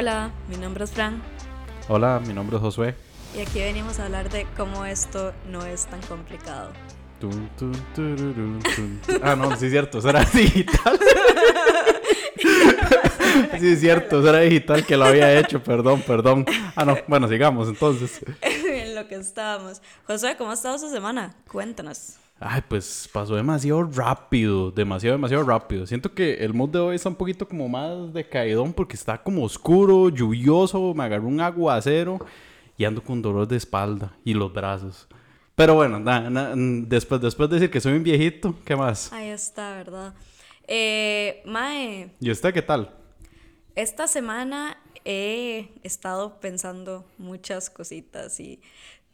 Hola, mi nombre es Fran Hola, mi nombre es Josué. y aquí venimos a hablar de cómo esto no es tan complicado. Tun, tun, tururun, tun. Ah, no, sí es cierto, eso era digital. sí es cierto, eso era digital que lo había hecho, perdón, perdón. Ah, no, bueno, sigamos entonces. en lo que estábamos. Josué, ¿cómo ha estado su semana? Cuéntanos. Ay, pues pasó demasiado rápido, demasiado, demasiado rápido. Siento que el mood de hoy está un poquito como más decaidón porque está como oscuro, lluvioso, me agarró un aguacero y ando con dolor de espalda y los brazos. Pero bueno, na- na- después, después de decir que soy un viejito, ¿qué más? Ahí está, ¿verdad? Eh, Mae, ¿Y usted qué tal? esta semana he estado pensando muchas cositas y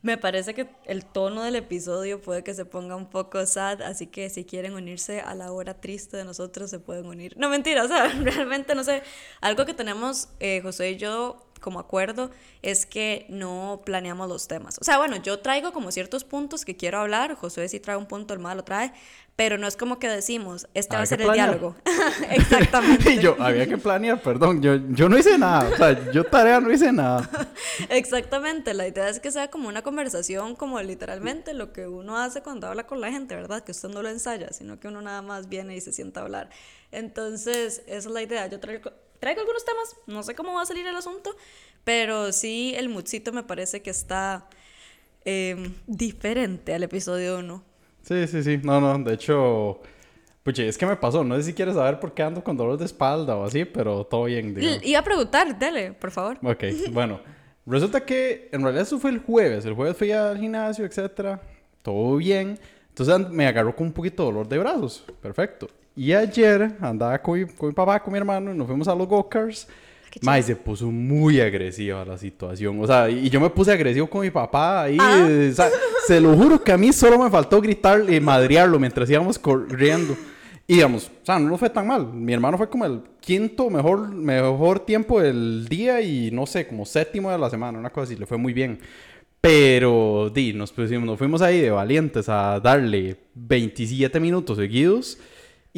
me parece que el tono del episodio puede que se ponga un poco sad, así que si quieren unirse a la hora triste de nosotros se pueden unir. No mentira, o sea, realmente no sé. Algo que tenemos eh, José y yo como acuerdo es que no planeamos los temas. O sea, bueno, yo traigo como ciertos puntos que quiero hablar, José sí trae un punto, el malo trae, pero no es como que decimos, este va a ser el diálogo. Exactamente. Y yo, había que planear, perdón, yo, yo no hice nada, o sea, yo tarea no hice nada. Exactamente, la idea es que sea como una conversación, como literalmente lo que uno hace cuando habla con la gente, ¿verdad? Que usted no lo ensaya, sino que uno nada más viene y se sienta a hablar. Entonces, esa es la idea. Yo traigo, traigo algunos temas, no sé cómo va a salir el asunto, pero sí el moodcito me parece que está em, diferente al episodio 1. Sí, sí, sí, no, no, de hecho, puche, es que me pasó, no sé si quieres saber por qué ando con dolor de espalda o así, pero todo bien, digamos. Iba a preguntar, dele, por favor. Ok, bueno, resulta que en realidad eso fue el jueves, el jueves fui al gimnasio, etcétera, todo bien, entonces me agarró con un poquito de dolor de brazos, perfecto. Y ayer andaba con mi, con mi papá, con mi hermano, y nos fuimos a los go-karts. Qué Mae, se puso muy agresiva la situación. O sea, y yo me puse agresivo con mi papá ahí. Ah. eh, o sea, se lo juro que a mí solo me faltó gritar y madrearlo mientras íbamos corriendo. Y digamos, o sea, no nos fue tan mal. Mi hermano fue como el quinto mejor, mejor tiempo del día y no sé, como séptimo de la semana, una cosa así. Le fue muy bien. Pero, di, nos, pusimos, nos fuimos ahí de valientes a darle 27 minutos seguidos.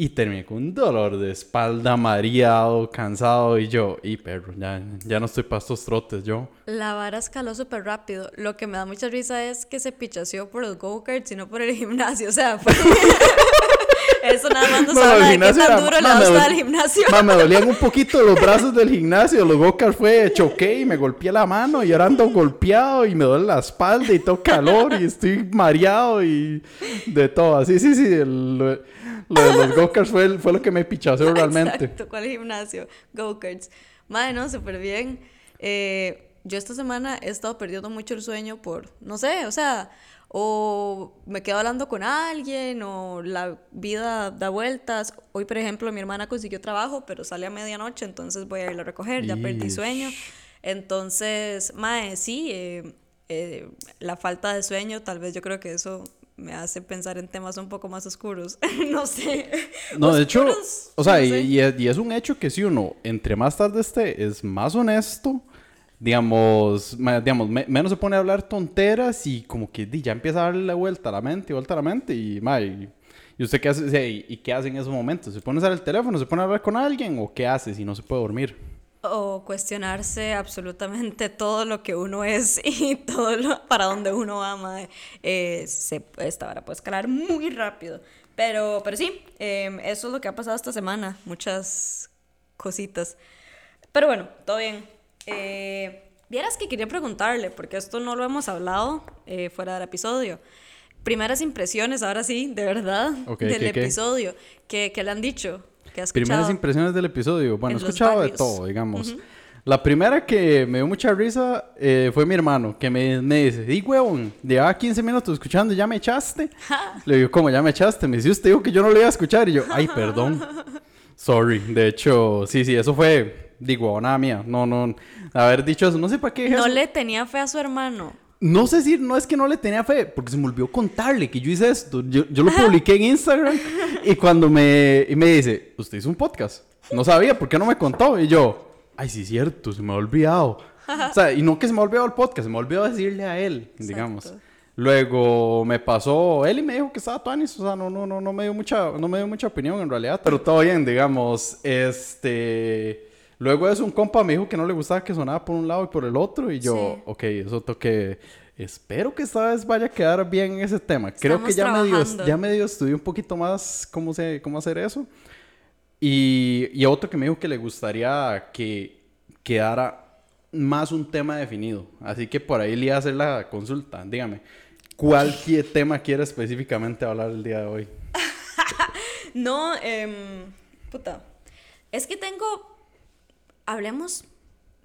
Y terminé con un dolor de espalda, mareado, cansado. Y yo, y perro, ya, ya no estoy para estos trotes, yo. La vara escaló súper rápido. Lo que me da mucha risa es que se pichaseó por los go-karts y no por el gimnasio. O sea, fue... Eso nada más nos No, habla de qué tan era- duro le ma, da me usted dol- al gimnasio. Ma, me dolían un poquito los brazos del gimnasio. Los go fue, choqué y me golpeé la mano. Y ahora ando golpeado y me duele la espalda y tengo calor y estoy mareado y de todo. Sí, sí, sí. el- lo, de los go fue, fue lo que me pichaseó realmente. Exacto, ¿cuál gimnasio? Go-karts. Madre, no, súper bien. Eh, yo esta semana he estado perdiendo mucho el sueño por, no sé, o sea, o me quedo hablando con alguien, o la vida da vueltas. Hoy, por ejemplo, mi hermana consiguió trabajo, pero sale a medianoche, entonces voy a irlo a recoger, ya perdí Ish. sueño. Entonces, mae, sí, eh, eh, la falta de sueño, tal vez yo creo que eso me hace pensar en temas un poco más oscuros. no sé. No, de hecho, o sea, no y, y es, y un hecho que si uno entre más tarde esté, es más honesto, digamos, digamos me- menos se pone a hablar tonteras y como que ya empieza a darle la vuelta a la mente, vuelta a la mente y, ma, y, y usted qué hace, y, y qué hace en esos momentos, se pone a usar el teléfono, se pone a hablar con alguien o qué hace si no se puede dormir. O cuestionarse absolutamente todo lo que uno es y todo lo, para donde uno va. Eh, se, esta hora puede escalar muy rápido. Pero, pero sí, eh, eso es lo que ha pasado esta semana. Muchas cositas. Pero bueno, todo bien. Eh, Vieras que quería preguntarle, porque esto no lo hemos hablado eh, fuera del episodio. Primeras impresiones, ahora sí, de verdad, Ok, del ¿qué, episodio. ¿Qué, qué le han dicho? ¿Qué has Primeras escuchado? impresiones del episodio. Bueno, En he escuchado de todo, digamos. La primera que me dio mucha risa eh, fue mi hermano, que me, me dice, di huevón, llevaba 15 minutos escuchando, ¿ya me echaste? Le digo, ¿cómo ya me echaste? Me dice, usted dijo que yo no lo iba a escuchar. Y yo, ay, perdón. Sorry. De hecho, sí, sí, eso fue, digo, nada mía. No, no, haber dicho eso, no sé para qué No eso. le tenía fe a su hermano. No sé si no es que no le tenía fe, porque se me olvidó contarle que yo hice esto. Yo, yo lo publiqué en Instagram y cuando me, y me dice, usted hizo un podcast. No sabía, ¿por qué no me contó? Y yo, ay, sí, es cierto, se me ha olvidado. O sea, y no que se me ha olvidado el podcast, se me ha olvidado decirle a él, digamos. Luego me pasó, él y me dijo que estaba tuanis, o sea, no, no, no, no me dio mucha, no me dio mucha opinión en realidad, pero todo bien, digamos, este, Luego eso, un compa me dijo que no le gustaba que sonara por un lado y por el otro. Y yo, Sí. ok, eso toque. Espero que esta vez vaya a quedar bien en ese tema. Creo que ya medio, ya medio estudié un poquito más cómo, se, cómo hacer eso. Y, y otro que me dijo que le gustaría que quedara más un tema definido. Así que por ahí le iba a hacer la consulta. Dígame, ¿cuál tema quiere específicamente hablar el día de hoy? No, em, puta. Es que tengo. Hablemos.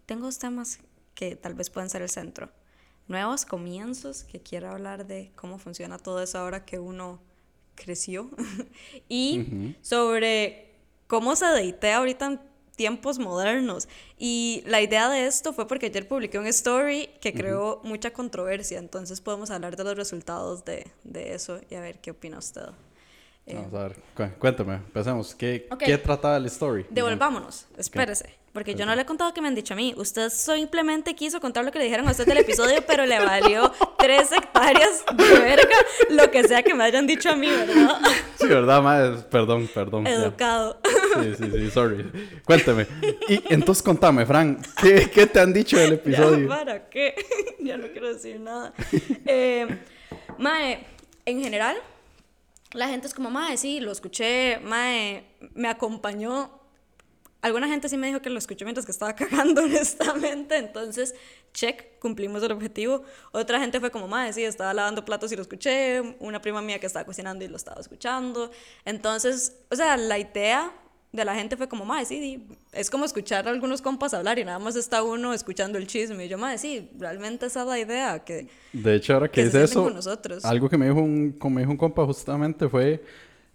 Tengo dos temas que tal vez puedan ser el centro. Nuevos comienzos, que quiero hablar de cómo funciona todo eso ahora que uno creció. y sobre cómo se deitea ahorita en tiempos modernos. Y la idea de esto fue porque ayer publiqué un story que creó mucha controversia. Entonces podemos hablar de los resultados de, de eso y a ver qué opina usted. Eh, Vamos a ver, cu- cuéntame, empecemos. ¿Qué, Ok. ¿qué trataba el story? Devolvámonos, espérese. Porque yo no le he contado que me han dicho a mí. Usted simplemente quiso contar lo que le dijeron a usted del episodio, pero le valió tres hectáreas de verga lo que sea que me hayan dicho a mí, ¿verdad? Sí, ¿verdad, madre? Perdón, perdón. ya. Educado. Sí, sí, sí, sorry. Cuéntame. Y entonces contame, Fran, ¿qué, qué te han dicho del Ya, episodio? ¿Para qué? ya no quiero decir nada. Eh, mae, en general, la gente es como, mae, sí, lo escuché, mae, me acompañó. Alguna gente sí me dijo que lo escuchó mientras que estaba cagando, honestamente. Entonces, check, cumplimos el objetivo. Otra gente fue como, mae, sí, estaba lavando platos y lo escuché. Una prima mía que estaba cocinando y lo estaba escuchando. Entonces, o sea, la idea de la gente fue como, mae, sí, es como escuchar a algunos compas hablar y nada más está uno escuchando el chisme. Y yo, mae, sí, realmente esa es la idea, que De hecho, ahora que que sienten eso, nosotros. algo que me dijo un, como me dijo un compa justamente fue,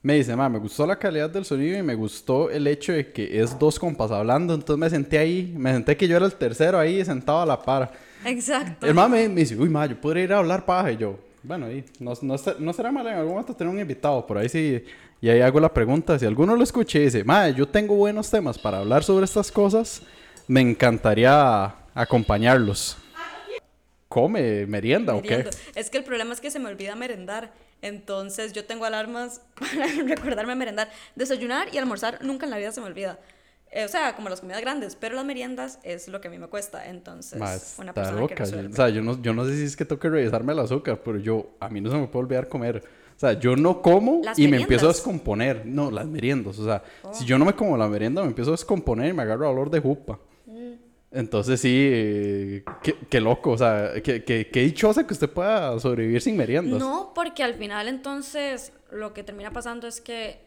me dice, ma, me gustó la calidad del sonido y me gustó el hecho de que es dos compas hablando, entonces me senté ahí, me senté que yo era el tercero ahí sentado a la par. Exacto. El ma me, dice, uy, ma, yo podría ir a hablar paja y yo, bueno, ahí, no, no, no será mal en algún momento tener un invitado, por ahí sí, y ahí hago la pregunta, si alguno lo escuché y dice, ma, yo tengo buenos temas para hablar sobre estas cosas, me encantaría acompañarlos. ¿Come merienda o qué? Es que el problema es que se me olvida merendar. Entonces yo tengo alarmas para recordarme merendar. Desayunar y almorzar nunca en la vida se me olvida. Eh, o sea, como las comidas grandes, pero las meriendas es lo que a mí me cuesta. Entonces, Ma, una persona que loca. Yo- resuelve. o sea, yo no, yo no sé si es que tengo que revisarme el azúcar, pero yo, a mí no se me puede olvidar comer. O sea, yo no como y me empiezo a descomponer. No, las meriendas. O sea, Oh. si yo no me como la merienda, me empiezo a descomponer y me agarro dolor de jupa. Mm. Entonces sí, eh, qué, qué loco. O sea, qué, qué, qué dichosa que usted pueda sobrevivir sin meriendas. No, porque al final entonces lo que termina pasando es que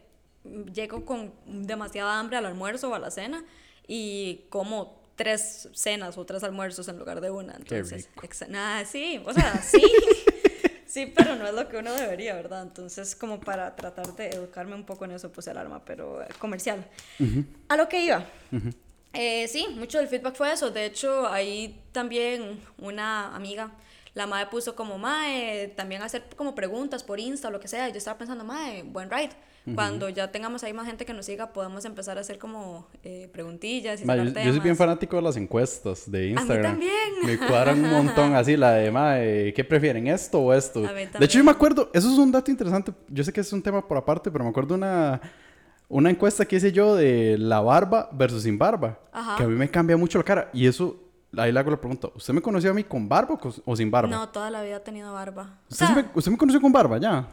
llego con demasiada hambre al almuerzo o a la cena y como tres cenas o tres almuerzos en lugar de una. Entonces, rico. exa- nah, sí, o sea, sí. Sí, pero no es lo que uno debería, ¿verdad? Entonces, como para tratar de educarme un poco en eso, puse alarma, pero eh, comercial. A lo que iba. Eh, sí, mucho del feedback fue eso. De hecho, ahí también una amiga, la madre puso como, mae, también hacer como preguntas por Insta o lo que sea. Y yo estaba pensando, mae, buen ride. Cuando ya tengamos ahí más gente que nos siga, podemos empezar a hacer como eh, preguntillas y Ma, yo, yo soy bien fanático de las encuestas de Instagram. también. Me cuadran un montón así, la de, ma, eh, ¿qué prefieren, esto o esto? A mí De hecho, yo me acuerdo, eso es un dato interesante. Yo sé que es un tema por aparte, pero me acuerdo una, una encuesta que hice yo de la barba versus sin barba. Ajá. Que a mí me cambia mucho la cara. Y eso, ahí le hago la pregunta, ¿usted me conoció a mí con barba o, o sin barba? No, toda la vida he tenido barba. O ¿Usted, sí sea, me, usted me conoció con barba ya?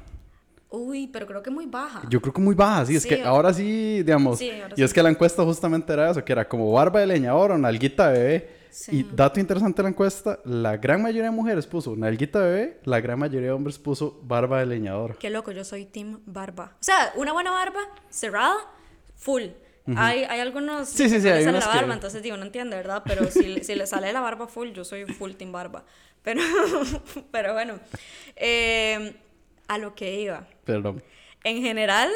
uy, pero creo que muy baja. Yo creo que muy baja, sí, es Sí, que o- ahora sí, digamos, Sí, ahora y es que la encuesta justamente era eso, que era como barba de leñador o nalguita de bebé. Sí. Y dato interesante de la encuesta, la gran mayoría de mujeres puso nalguita de bebé, la gran mayoría de hombres puso barba de leñador. Qué loco, yo soy team barba. O sea, una buena barba cerrada, full. Hay, hay algunos Sí, sí, sí, hay la que- barba, entonces digo, no entiende, ¿verdad? Pero si, si le sale la barba full, yo soy full team barba. Pero, pero bueno, eh, a lo que iba. Perdón. En general,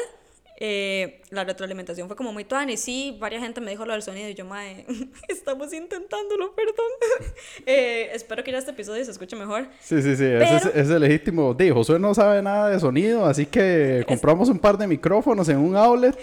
eh, la retroalimentación fue como muy tuana y sí, varias gente me dijo lo del sonido y yo, mae, estamos intentándolo, perdón. Eh, espero que ya este episodio se escuche mejor. Sí, sí, sí, Pero- ese es legítimo. De, Josué no sabe nada de sonido, así que compramos un par de micrófonos en un outlet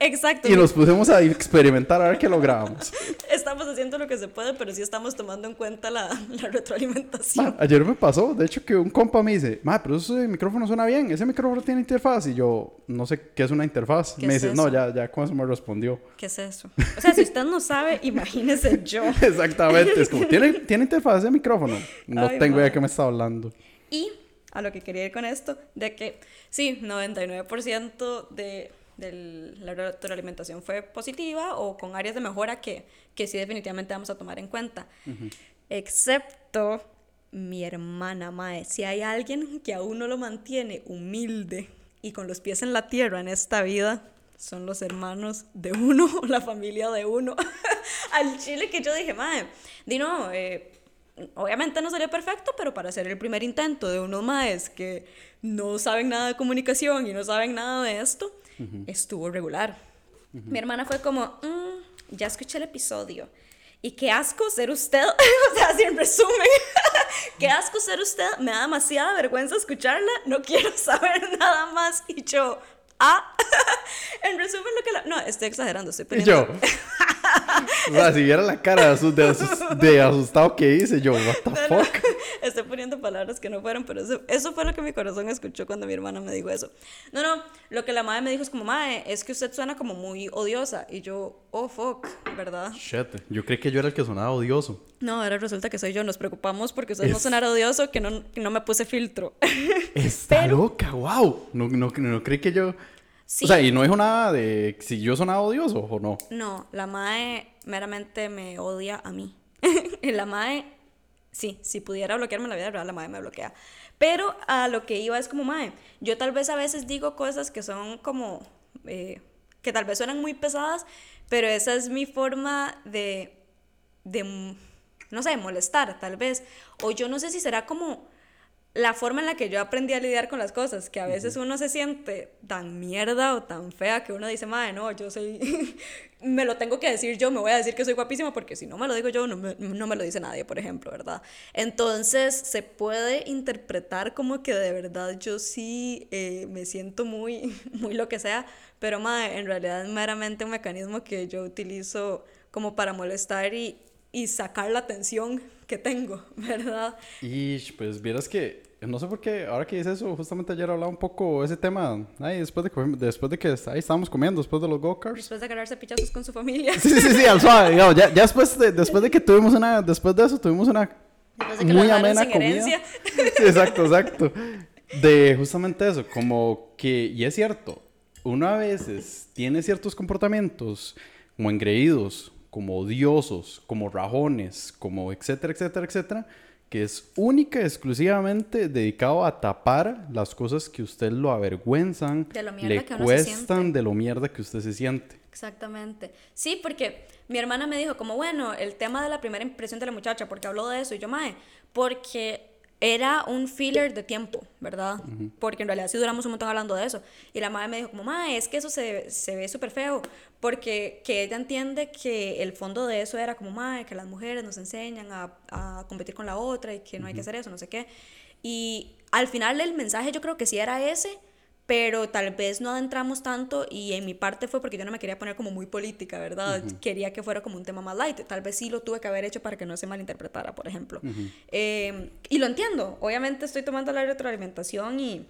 Exacto. y nos pusimos a experimentar a ver qué logramos. Estamos haciendo lo que se puede, pero sí estamos tomando en cuenta la, la retroalimentación. Ma, ayer me pasó, de hecho, que un compa me dice, ma, pero ese micrófono suena bien, ese micrófono tiene interfaz. Y yo, no sé qué es una interfaz. interfaz. ¿Qué Me es dice, no, ya, ya con eso me respondió. ¿Qué es eso? O sea, si usted no sabe, imagínese yo. Exactamente. Es como, ¿tiene, ¿tiene interfaz de micrófono? No Ay, tengo idea de qué me está hablando. Y a lo que quería ir con esto, de que sí, 99% de, de la retroalimentación fue positiva o con áreas de mejora que, que sí definitivamente vamos a tomar en cuenta. Excepto mi hermana Mae. Si hay alguien que aún no lo mantiene humilde y con los pies en la tierra en esta vida, son los hermanos de uno, la familia de uno. Al chile que yo dije, Mae, di no, eh, obviamente no sería perfecto, pero para hacer el primer intento de unos maes que no saben nada de comunicación y no saben nada de esto, estuvo regular. Mi hermana fue como, "Mm, ya escuché el episodio. Y qué asco ser usted, o sea, así en resumen, qué asco ser usted, me da demasiada vergüenza escucharla, no quiero saber nada más. Y yo, ah, en resumen lo que la... No, estoy exagerando, estoy Y poniendo... yo. o sea, si viera la cara de, asus- de asus- de asustado que hice, yo, what the fuck. Estoy poniendo palabras que no fueron, pero eso, eso fue lo que mi corazón escuchó cuando mi hermana me dijo eso. No, no, lo que la madre me dijo es como, madre, es que usted suena como muy odiosa. Y yo, oh, fuck, ¿verdad? Shit, yo creí que yo era el que sonaba odioso. No, ahora resulta que soy yo. Nos preocupamos porque usted no Es- sonara odioso, que no, que no me puse filtro. Está loca, wow. No, no, no creí que yo. Sí. O sea, y no dijo nada de si yo sonaba odioso o no. No, la mae meramente me odia a mí. la mae, sí, si pudiera bloquearme en la vida real, la mae me bloquea. Pero a lo que iba es como, mae, yo tal vez a veces digo cosas que son como, eh, que tal vez suenan muy pesadas, pero esa es mi forma de, de, no sé, molestar, tal vez. O yo no sé si será como la forma en la que yo aprendí a lidiar con las cosas, que a veces uno se siente tan mierda o tan fea que uno dice, madre, no, yo soy, me lo tengo que decir yo, me voy a decir que soy guapísima porque si no me lo digo yo, no me, no me lo dice nadie, por ejemplo, ¿verdad? Entonces se puede interpretar como que de verdad yo sí eh, me siento muy, muy lo que sea, pero madre, en realidad es meramente un mecanismo que yo utilizo como para molestar y, y sacar la tensión que tengo, ¿verdad? Y pues vieras que, no sé por qué, ahora que dices eso, justamente ayer hablaba un poco ese tema, ay, después de que, después de que ahí estábamos comiendo, después de los go-karts. Después de agarrarse pichazos con su familia. Sí, sí, sí, al suave, digamos, ya, ya después, de, después de que tuvimos una, después de eso tuvimos una Después de que muy amena sin comida. herencia. Sí, exacto, exacto. De justamente eso, como que, y es cierto, uno a veces tiene ciertos comportamientos como engreídos, como odiosos, como rajones, como etcétera, etcétera, etcétera, que es única y exclusivamente dedicado a tapar las cosas que usted lo avergüenzan, De lo le que cuestan, de lo mierda que usted se siente. Exactamente. Sí, porque mi hermana me dijo como, bueno, el tema de la primera impresión de la muchacha, porque habló de eso, y yo, mae, porque era un filler de tiempo, ¿verdad? Porque en realidad sí duramos un montón hablando de eso. Y la madre me dijo como, mae, es que eso se, se ve súper feo, porque que ella entiende que el fondo de eso era como, mae, que las mujeres nos enseñan a, a competir con la otra y que no hay que hacer eso, no sé qué. Y al final el mensaje yo creo que sí era ese, pero tal vez no adentramos tanto y en mi parte fue porque yo no me quería poner como muy política, ¿verdad? Quería que fuera como un tema más light. Tal vez sí lo tuve que haber hecho para que no se malinterpretara, por ejemplo. Eh, y lo entiendo. Obviamente estoy tomando la retroalimentación y,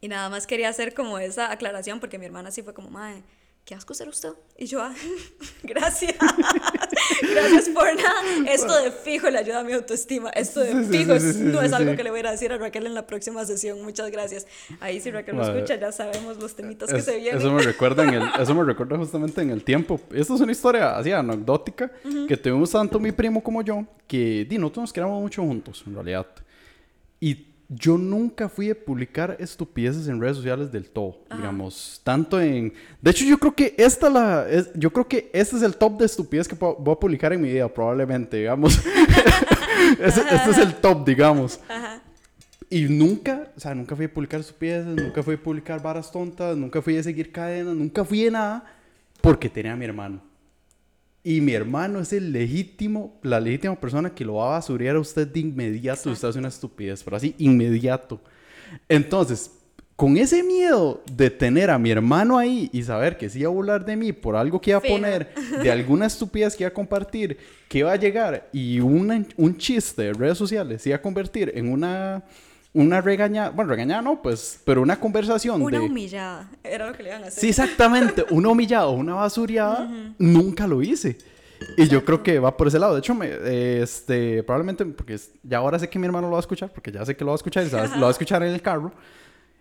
y nada más quería hacer como esa aclaración porque mi hermana sí fue como, madre, qué asco ser usted. Y yo, ah, gracias. gracias por nada. Esto de fijo le ayuda a mi autoestima. Esto de fijo es- no es algo que le voy a ir a decir a Raquel en la próxima sesión. Muchas gracias. Ahí si Raquel lo Madre. escucha, ya sabemos los temitas que se vienen. eso me recuerda en el, eso me recuerda justamente en el tiempo. Esta es una historia así anecdótica que tuvimos tanto mi primo como yo que di, nosotros nos quedamos mucho juntos en realidad. Y yo nunca fui a publicar estupideces en redes sociales del todo, digamos, tanto en De hecho, yo creo que esta la es, yo creo que este es el top de estupidez que voy a publicar en mi vida probablemente, digamos. Ese- este es el top, digamos. Ajá. Y nunca, o sea, nunca fui a publicar estupideces, nunca fui a publicar varas tontas, nunca fui a seguir cadenas, nunca fui a nada porque tenía a mi hermano. Y mi hermano es el legítimo, la legítima persona que lo va a basurear a usted de inmediato. Si usted hace una estupidez, pero así, inmediato. Entonces, con ese miedo de tener a mi hermano ahí y saber que sí iba a burlar de mí por algo que iba a poner, de alguna estupidez que iba a compartir, que iba a llegar y una- un chiste de redes sociales se iba a convertir en una, una regañada, bueno, regañada no, pues, pero una conversación Una de... humillada. Era lo que le iban a hacer. Sí, exactamente, una humillada o una basuriada, nunca lo hice. Y yo creo que va por ese lado. De hecho, me, este, probablemente, porque ya ahora sé que mi hermano lo va a escuchar, porque ya sé que lo va a escuchar y sabes- lo va a escuchar en el carro.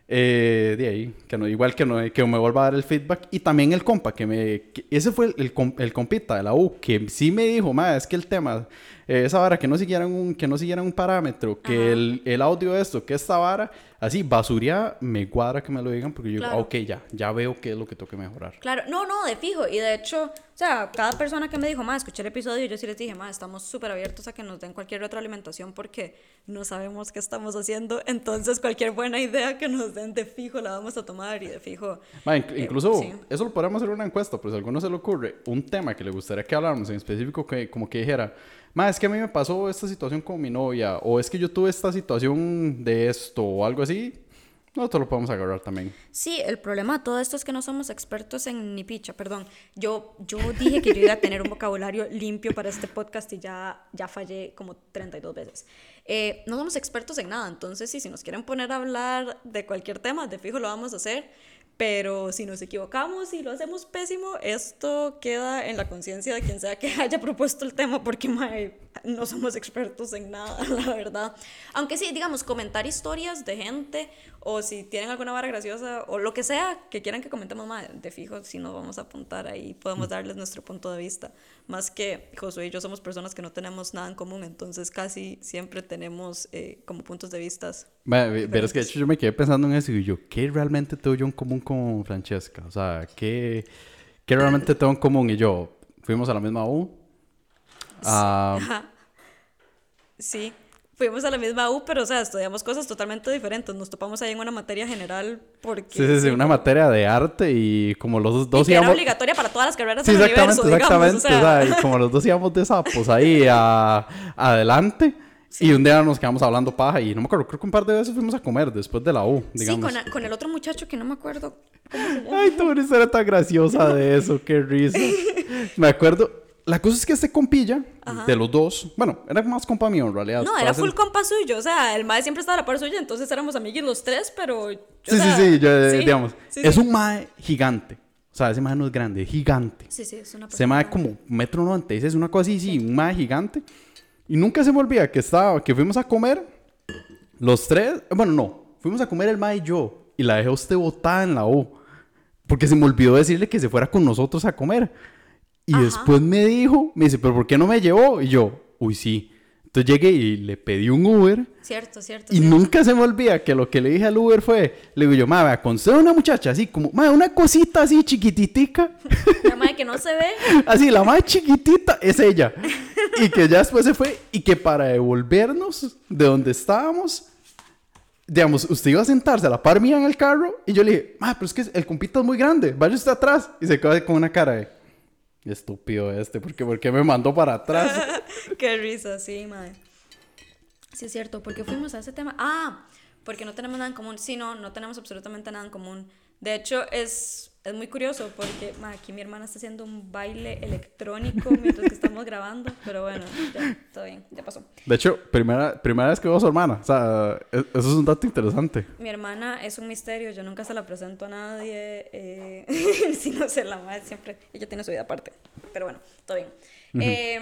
Eh, de ahí, que no, igual que, no, que me vuelva a dar el feedback. Y también el compa, que me. que ese fue el, el, el compita de la U, que sí me dijo, ma, es que el tema, eh, esa vara, que no siguieran un, que no siguieran un parámetro, que Ajá. el, el audio de esto, que esta vara, así, basuría, me cuadra que me lo digan, porque yo, Claro. ah, ok, ya, ya veo qué es lo que tengo que mejorar. Claro, no, no, de fijo. Y de hecho, o sea, cada persona que me dijo, más escuché el episodio, yo sí les dije, más estamos súper abiertos a que nos den cualquier retroalimentación porque no sabemos qué estamos haciendo. Entonces, cualquier buena idea que nos den de fijo la vamos a tomar y de fijo. Ma, inc- eh, incluso sí. eso lo podríamos hacer una encuesta, pero si a alguno se le ocurre un tema que le gustaría que habláramos en específico, que como que dijera, ma, es que a mí me pasó esta situación con mi novia, o es que yo tuve esta situación de esto, o algo así, nosotros lo podemos agarrar también. Sí, el problema de todo esto es que no somos expertos en ni picha, perdón. Yo, yo dije que yo iba a tener un vocabulario limpio para este podcast y ya, ya fallé como 32 veces. Eh, no somos expertos en nada, entonces sí, si nos quieren poner a hablar de cualquier tema, de fijo lo vamos a hacer. Pero si nos equivocamos y lo hacemos pésimo, esto queda en la conciencia de quien sea que haya propuesto el tema, porque mae, no somos expertos en nada, la verdad. Aunque sí, digamos, comentar historias de gente o si tienen alguna vara graciosa o lo que sea que quieran que comentemos más, de fijo, si nos vamos a apuntar ahí, podemos darles nuestro punto de vista. Más que Josué y yo somos personas que no tenemos nada en común, entonces casi siempre tenemos eh, como puntos de vista. Ve- verás que de hecho yo me quedé pensando en eso y yo, ¿qué realmente tengo yo en común con Francesca? O sea, ¿qué, qué realmente tengo en común? Y yo, fuimos a la misma U. Ah, Ajá. Sí, fuimos a la misma U, pero o sea, estudiamos cosas totalmente diferentes. Nos topamos ahí en una materia general porque... sí, sí, sí, una materia de arte y como los dos, y que era íbamos... obligatoria para todas las carreras Sí, del exactamente, universo, digamos. exactamente. sea. o sea, y como los dos íbamos de sapos ahí a- adelante. Y un día nos quedamos hablando paja y no me acuerdo, creo que un par de veces fuimos a comer después de la U, Sí, digamos. con, con el otro muchacho que no me acuerdo cómo se llama. Ay, tu historia tan graciosa de eso, qué risa. Me acuerdo, la cosa es que este compilla, de los dos, bueno, era más compa mío en realidad. No, era full compa suyo, o sea, el mae siempre estaba a la par suya, entonces éramos amiguis los tres, pero... o Sí, sí, sea, sí, yo, eh, sí, digamos, sí, es sí. un mae gigante. O sea, ese mae no es grande, es gigante. Sí, sí, es una persona... mae como metro noventa seis, una cosa así, sí, un mae gigante. Y nunca se me olvida que estaba, que fuimos a comer, los tres, bueno, no, fuimos a comer el mae y yo, y la dejé a usted botada en la U, porque se me olvidó decirle que se fuera con nosotros a comer. Y Ajá. después me dijo, me dice, pero ¿por qué no me llevó? Y yo, uy, sí. Entonces llegué y le pedí un Uber. Cierto, cierto. Y cierto. nunca se me olvida que lo que le dije al Uber fue, le digo yo, ma, vea, consejo una muchacha así como, ma, una cosita así chiquititica. La mae que no se ve, Así, la más chiquitita es ella. Y que ya después se fue y que para devolvernos de donde estábamos, digamos, usted iba a sentarse a la par mía en el carro y yo le dije, ma, pero es que el compito es muy grande, vaya usted atrás. Y se quedó con una cara de, estúpido este, porque ¿por qué me mandó para atrás? Qué risa, sí, mae. Sí, es cierto. ¿Por qué fuimos a ese tema? Ah, porque no tenemos nada en común. Sí, no, no tenemos absolutamente nada en común. De hecho, es, es muy curioso porque mae, aquí mi hermana está haciendo un baile electrónico mientras que estamos grabando. Pero bueno, ya, todo bien, ya pasó. De hecho, primera, primera vez que veo a su hermana. O sea, e- eso es un dato interesante. Mi hermana es un misterio, yo nunca se la presento a nadie, eh, si no se la madre siempre, ella tiene su vida aparte, pero bueno, todo bien. Eh,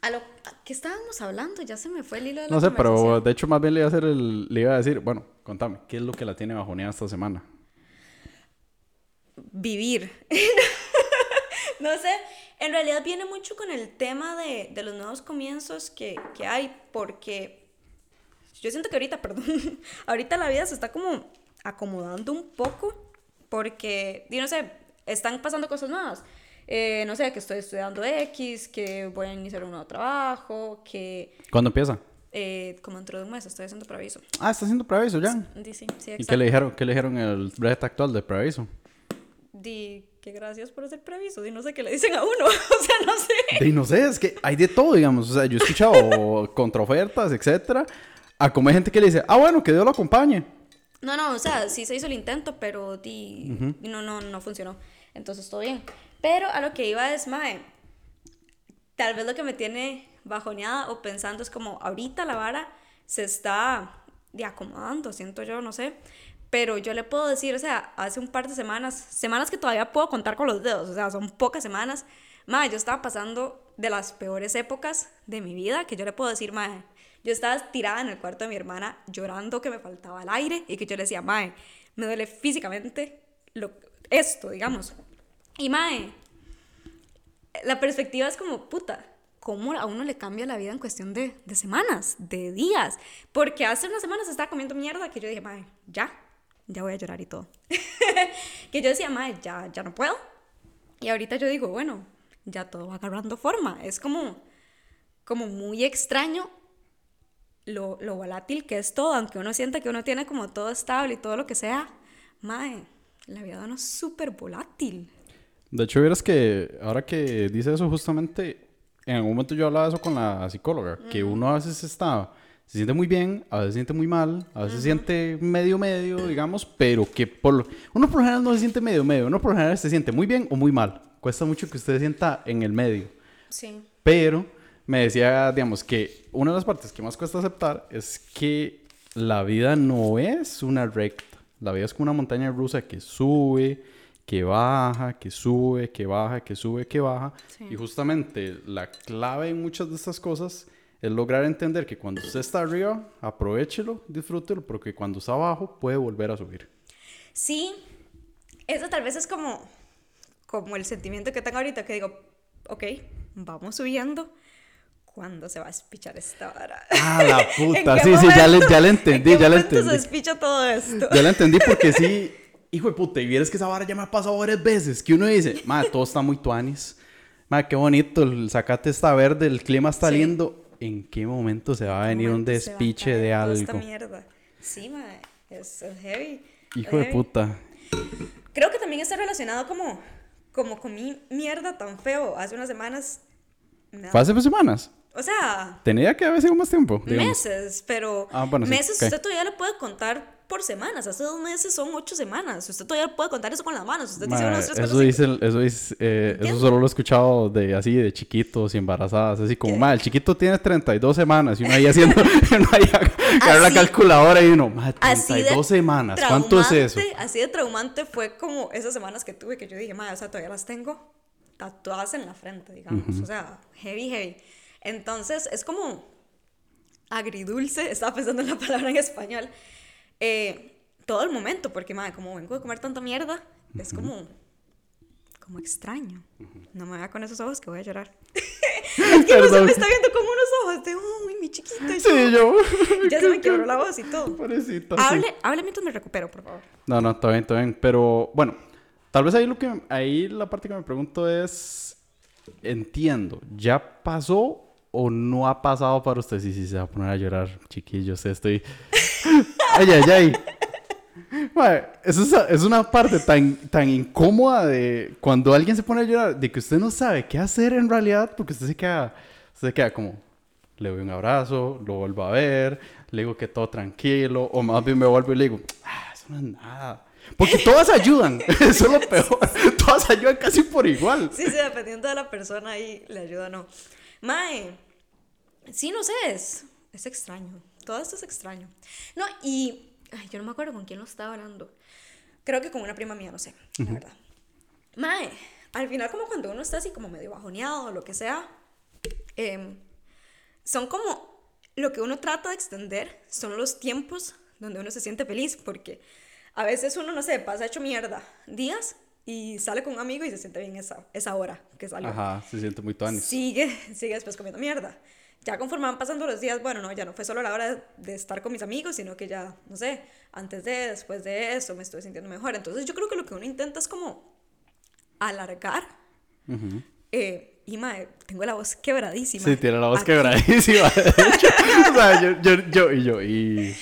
a lo que estábamos hablando, ya se me fue el hilo de la No sé, pero de hecho más bien le iba a hacer el, le iba a decir, bueno, contame, ¿qué es lo que la tiene bajoneada esta semana? Vivir. no sé, en realidad viene mucho con el tema de, de los nuevos comienzos que, que hay, porque yo siento que ahorita, perdón, ahorita la vida se está como acomodando un poco porque, y no sé, están pasando cosas nuevas. Eh, no sé, que estoy estudiando X, que voy a iniciar un nuevo trabajo, que ¿Cuándo empieza? eh, como dentro de un mes estoy haciendo preaviso. Ah, está haciendo preaviso ya. Di, sí, sí, ¿Y qué le dijeron, qué le dijeron el brete actual de preaviso? Di que gracias por hacer preaviso, y no sé qué le dicen a uno, o sea, no sé. Y no sé, es que hay de todo, digamos. O sea, yo he escuchado contraofertas, etcétera. A como hay gente que le dice, ah, bueno, que Dios lo acompañe. No, no, o sea, sí se hizo el intento, pero di, no, no, no funcionó. Entonces, todo bien. Pero a lo que iba es, mae, tal vez lo que me tiene bajoneada o pensando es como, ahorita la vara se está de acomodando, siento yo, no sé. Pero yo le puedo decir, o sea, hace un par de semanas, semanas que todavía puedo contar con los dedos, o sea, son pocas semanas. Madre, yo estaba pasando de las peores épocas de mi vida, que yo le puedo decir, madre, yo estaba tirada en el cuarto de mi hermana llorando que me faltaba el aire y que yo le decía, madre, me duele físicamente lo, esto, digamos. Y madre, la perspectiva es como, puta, cómo a uno le cambia la vida en cuestión de, de semanas, de días. Porque hace unas semanas estaba comiendo mierda que yo dije, madre, ya, ya voy a llorar y todo. que yo decía, madre, ya, ya no puedo. Y ahorita yo digo, bueno, ya todo va agarrando forma. Es como, como muy extraño lo, lo volátil que es todo, aunque uno sienta que uno tiene como todo estable y todo lo que sea. Madre, la vida de uno es súper volátil. De hecho, vieras que ahora que dice eso, justamente en algún momento yo hablaba eso con la psicóloga, que uno a veces está, se siente muy bien, a veces se siente muy mal, a veces se siente medio medio, digamos, pero que por uno por lo general no se siente medio medio, uno por lo general se siente muy bien o muy mal. Cuesta mucho que usted se sienta en el medio. Sí. Pero me decía, digamos, que una de las partes que más cuesta aceptar es que la vida no es una recta. La vida es como una montaña rusa que sube, que baja, que sube, que baja, que sube, que baja. Sí. Y justamente la clave en muchas de estas cosas es lograr entender que cuando usted está arriba, aprovechelo, disfrútelo, porque cuando está abajo puede volver a subir. Sí, eso tal vez es como, como el sentimiento que tengo ahorita, que digo, ok, vamos subiendo. ¿Cuándo se va a espichar esta vara? Ah, la ¿En puta. Sí, sí, ya le, momento- ya le ¿En entendí, qué ya le momento entendí. se espicha todo esto? Ya la entendí porque sí, hijo de puta, y vieras que esa vara ya me ha pasado varias veces, que uno dice, madre, todo está muy tuanis, madre, qué bonito, el zacate está verde, el clima está Sí. lindo, ¿en qué momento se va a venir un despiche de algo? Esta mierda. Sí, mae, es, es heavy. Hijo de heavy. puta. Creo que también está relacionado como, como con mi mierda tan feo hace unas semanas. ¿Fue hace semanas? O sea, Tenía que haber sido más tiempo, digamos. meses, pero Ah, bueno, sí, meses ok. usted todavía lo puede contar por semanas. Hace dos meses son ocho semanas. Usted todavía puede contar eso con las manos. Usted dice Mae, uno, dos, tres, eso eso dice, eh, eso solo lo he escuchado de así, de chiquitos y embarazadas, así como, madre, el chiquito tiene 32 semanas y uno ahí haciendo, uno ahí agarra la Así- calculadora y uno, madre, Así de 32 semanas, ¿cuánto es eso? Así de traumante fue como esas semanas que tuve que yo dije, madre, o sea, todavía las tengo tatuadas en la frente, digamos. O sea, heavy, heavy. Entonces, es como agridulce, estaba pensando en la palabra en español, eh, todo el momento, porque, madre, como vengo de comer tanta mierda, es como, como extraño. No me vea con esos ojos que voy a llorar. es que no se me está viendo como unos ojos de, uy, mi chiquita. Sí, yo. Ya se me quebró la voz y todo. Pobrecita, sí. Hable, hable mientras me recupero, por favor. No, no, está bien, está bien. Pero bueno, tal vez ahí lo que ahí la parte que me pregunto es entiendo, ¿ya pasó o no ha pasado para usted? Sí, sí, se va a poner a llorar, chiquillos, estoy Ay, ay, ay. Mae, eso es, es una parte tan, tan incómoda de cuando alguien se pone a llorar, de que usted no sabe qué hacer en realidad, porque usted se queda, se queda como, le doy un abrazo, lo vuelvo a ver, le digo que todo tranquilo, o más bien me vuelvo y le digo, ah, eso no es nada. Porque todas ayudan, eso es lo peor, todas ayudan casi por igual. Sí, sí, dependiendo de la persona ahí le ayuda o no. Mae, sí, no sé, es, es extraño. Todo esto es extraño. No, y ay, yo no me acuerdo con quién lo estaba hablando. Creo que con una prima mía, no sé, la verdad. Mae, al final como cuando uno está así como medio bajoneado o lo que sea, em, son como lo que uno trata de extender son los tiempos donde uno se siente feliz, porque a veces uno, no sé, pasa hecho mierda días y sale con un amigo y se siente bien esa, esa hora que salió. Ajá, se siente muy tuanis. Sigue, sigue después comiendo mierda. Ya conforme van pasando los días, bueno, no, ya no fue solo la hora de, de estar con mis amigos, sino que ya, no sé, antes de, después de eso, me estoy sintiendo mejor. Entonces yo creo que lo que uno intenta es como alargar. Ujú. eh, y mae, tengo la voz quebradísima. Sí, tiene la voz Aquí. quebradísima. o sea, yo, yo, yo, y yo, y...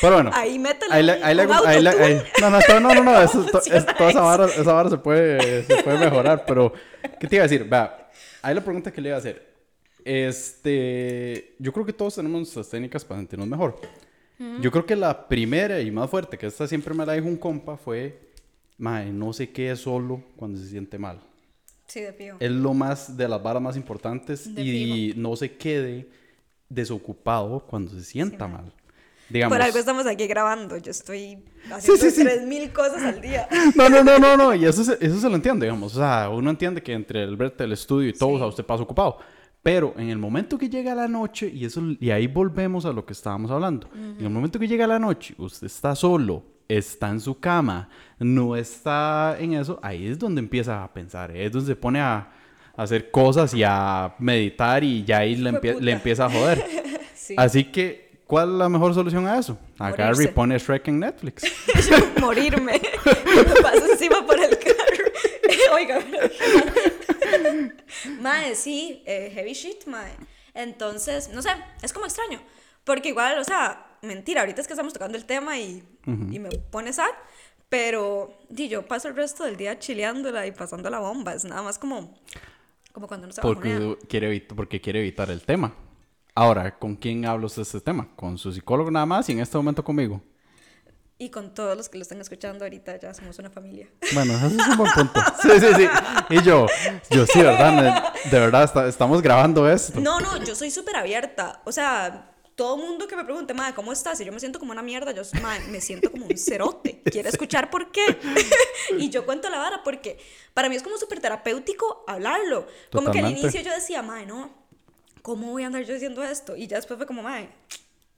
Pero bueno. Ahí métele Ahí ahí no, no, no, no, no, eso, to- es- toda esa vara, esa vara se puede, se puede mejorar, pero ¿qué te iba a decir? Va, ahí la pregunta que le iba a hacer. Este, yo creo que todos tenemos nuestras técnicas para sentirnos mejor. Yo creo que la primera y más fuerte, que esta siempre me la dijo un compa, fue, mae, no se quede solo cuando se siente mal. Sí, de pío. Es lo más de las varas más importantes De y no se quede desocupado cuando se sienta Sí, mal. digamos. Por algo estamos aquí grabando. Yo estoy haciendo sí, sí. 3000 cosas al día. No, no, no, no, no, y eso, se- eso se lo entiende, digamos. O sea, uno entiende que entre el verte el estudio y todo, o sea, usted pasa ocupado. Pero en el momento que llega la noche, y, eso, y ahí volvemos a lo que estábamos hablando, en el momento que llega la noche, usted está solo, está en su cama, no está en eso, ahí es donde empieza a pensar, es donde se pone a, a hacer cosas y a meditar y ya ahí le, empie- Jueputa. le empieza a joder. Sí. Así que, ¿cuál es la mejor solución a eso? Agarra y Morirse. pone Shrek en Netflix. Morirme. Me paso encima por el. Oiga. mae, sí, eh, heavy shit, mae. Entonces, no sé, es como extraño. Porque igual, o sea, mentira, ahorita es que estamos tocando el tema y, y me pone sad. Pero, di, yo paso el resto del día chileándola y pasando la bomba. Es nada más como, como cuando uno se. Porque quiere, porque quiere evitar el tema. Ahora, ¿con quién usted de este tema? ¿Con su psicólogo nada más y en este momento conmigo? Y con todos los que lo están escuchando ahorita, ya somos una familia. Bueno, ese es un buen punto. Sí, sí, sí. Y yo, yo sí, ¿verdad? Me- De verdad, está- estamos grabando esto. No, no, yo soy súper abierta. O sea, todo mundo que me pregunte, madre, ¿cómo estás? Y yo me siento como una mierda, yo madre, me siento como un cerote. ¿Quiere escuchar por qué? y yo cuento la vara porque para mí es como súper terapéutico hablarlo. Como que al inicio yo decía, madre, no, ¿cómo voy a andar yo diciendo esto? Y ya después fue como, madre,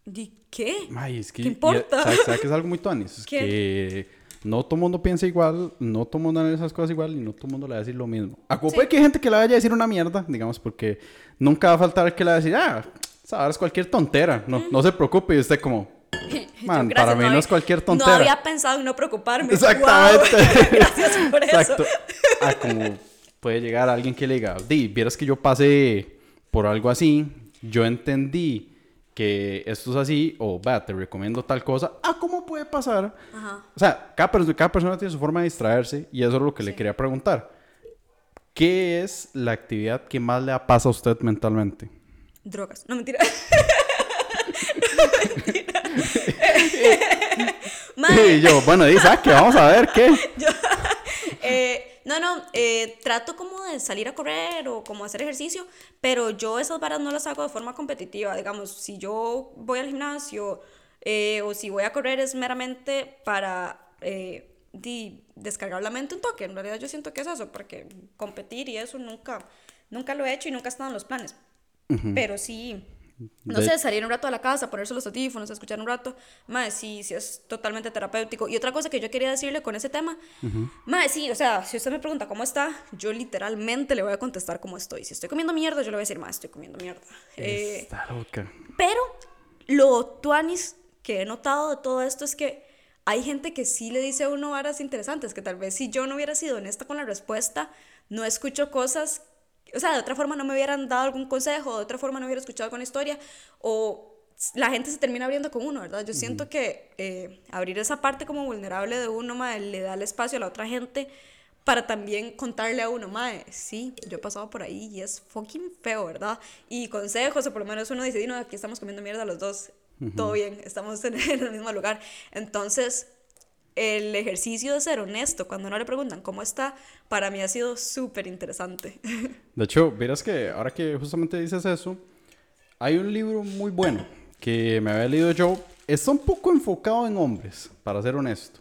¿di qué? Ay, es que, ¿Qué y- importa? ¿sabe, sabe que es algo muy tuanis? Es que no todo mundo piensa igual, no todo mundo analiza esas cosas igual y no todo mundo le va a decir lo mismo. A como puede que hay gente que le vaya a decir una mierda, digamos, porque nunca va a faltar que le va a decir, ah, esa vara es cualquier tontera, no, no se preocupe y usted como, Yo, man, gracias, para mí no, había- es cualquier tontera. No había pensado en no preocuparme. Exactamente. Guau. gracias por eso. Exacto. Ah, como puede llegar alguien que le diga, di, vieras que yo pasé por algo así, yo entendí que esto es así, o va, te recomiendo tal cosa. Ah, ¿cómo puede pasar? Ajá. O sea, cada, perso- cada persona tiene su forma de distraerse y eso es lo que le quería preguntar. ¿Qué es la actividad que más le pasa a usted mentalmente? Drogas. No, mentira. Mae, Y yo, bueno, dice, ah, que vamos a ver qué. eh, no, no, eh, trato como de salir a correr o como hacer ejercicio, pero yo esas varas no las hago de forma competitiva. Digamos, si yo voy al gimnasio eh, o si voy a correr es meramente para eh, descargar la mente un toque. En realidad yo siento que es eso, porque competir y eso nunca, nunca lo he hecho y nunca ha estado en los planes. Pero sí, no De- sé, salir un rato a la casa, ponerse los audífonos, escuchar un rato, más sí, sí es totalmente terapéutico. Y otra cosa que yo quería decirle con ese tema, más sí, o sea, si usted me pregunta cómo está, yo literalmente le voy a contestar cómo estoy. Si estoy comiendo mierda, yo le voy a decir, más estoy comiendo mierda. Eh, Está loca. pero lo tuanis que he notado de todo esto es que hay gente que sí le dice a uno varas interesantes, que tal vez si yo no hubiera sido honesta con la respuesta, no escucho cosas, o sea, de otra forma no me hubieran dado algún consejo, de otra forma no hubiera escuchado alguna historia, o la gente se termina abriendo con uno, ¿verdad? Yo siento que eh, abrir esa parte como vulnerable de uno, mae, le da el espacio a la otra gente para también contarle a uno, mae, sí, yo he pasado por ahí y es fucking feo, ¿verdad? Y consejos, o por lo menos uno dice, "Di, no, aquí estamos comiendo mierda los dos, todo bien, estamos en, en el mismo lugar. Entonces, el ejercicio de ser honesto cuando no le preguntan cómo está, para mí ha sido súper interesante. De hecho, verás que ahora que justamente dices eso, hay un libro muy bueno que me había leído yo. Está un poco enfocado en hombres, para ser honesto.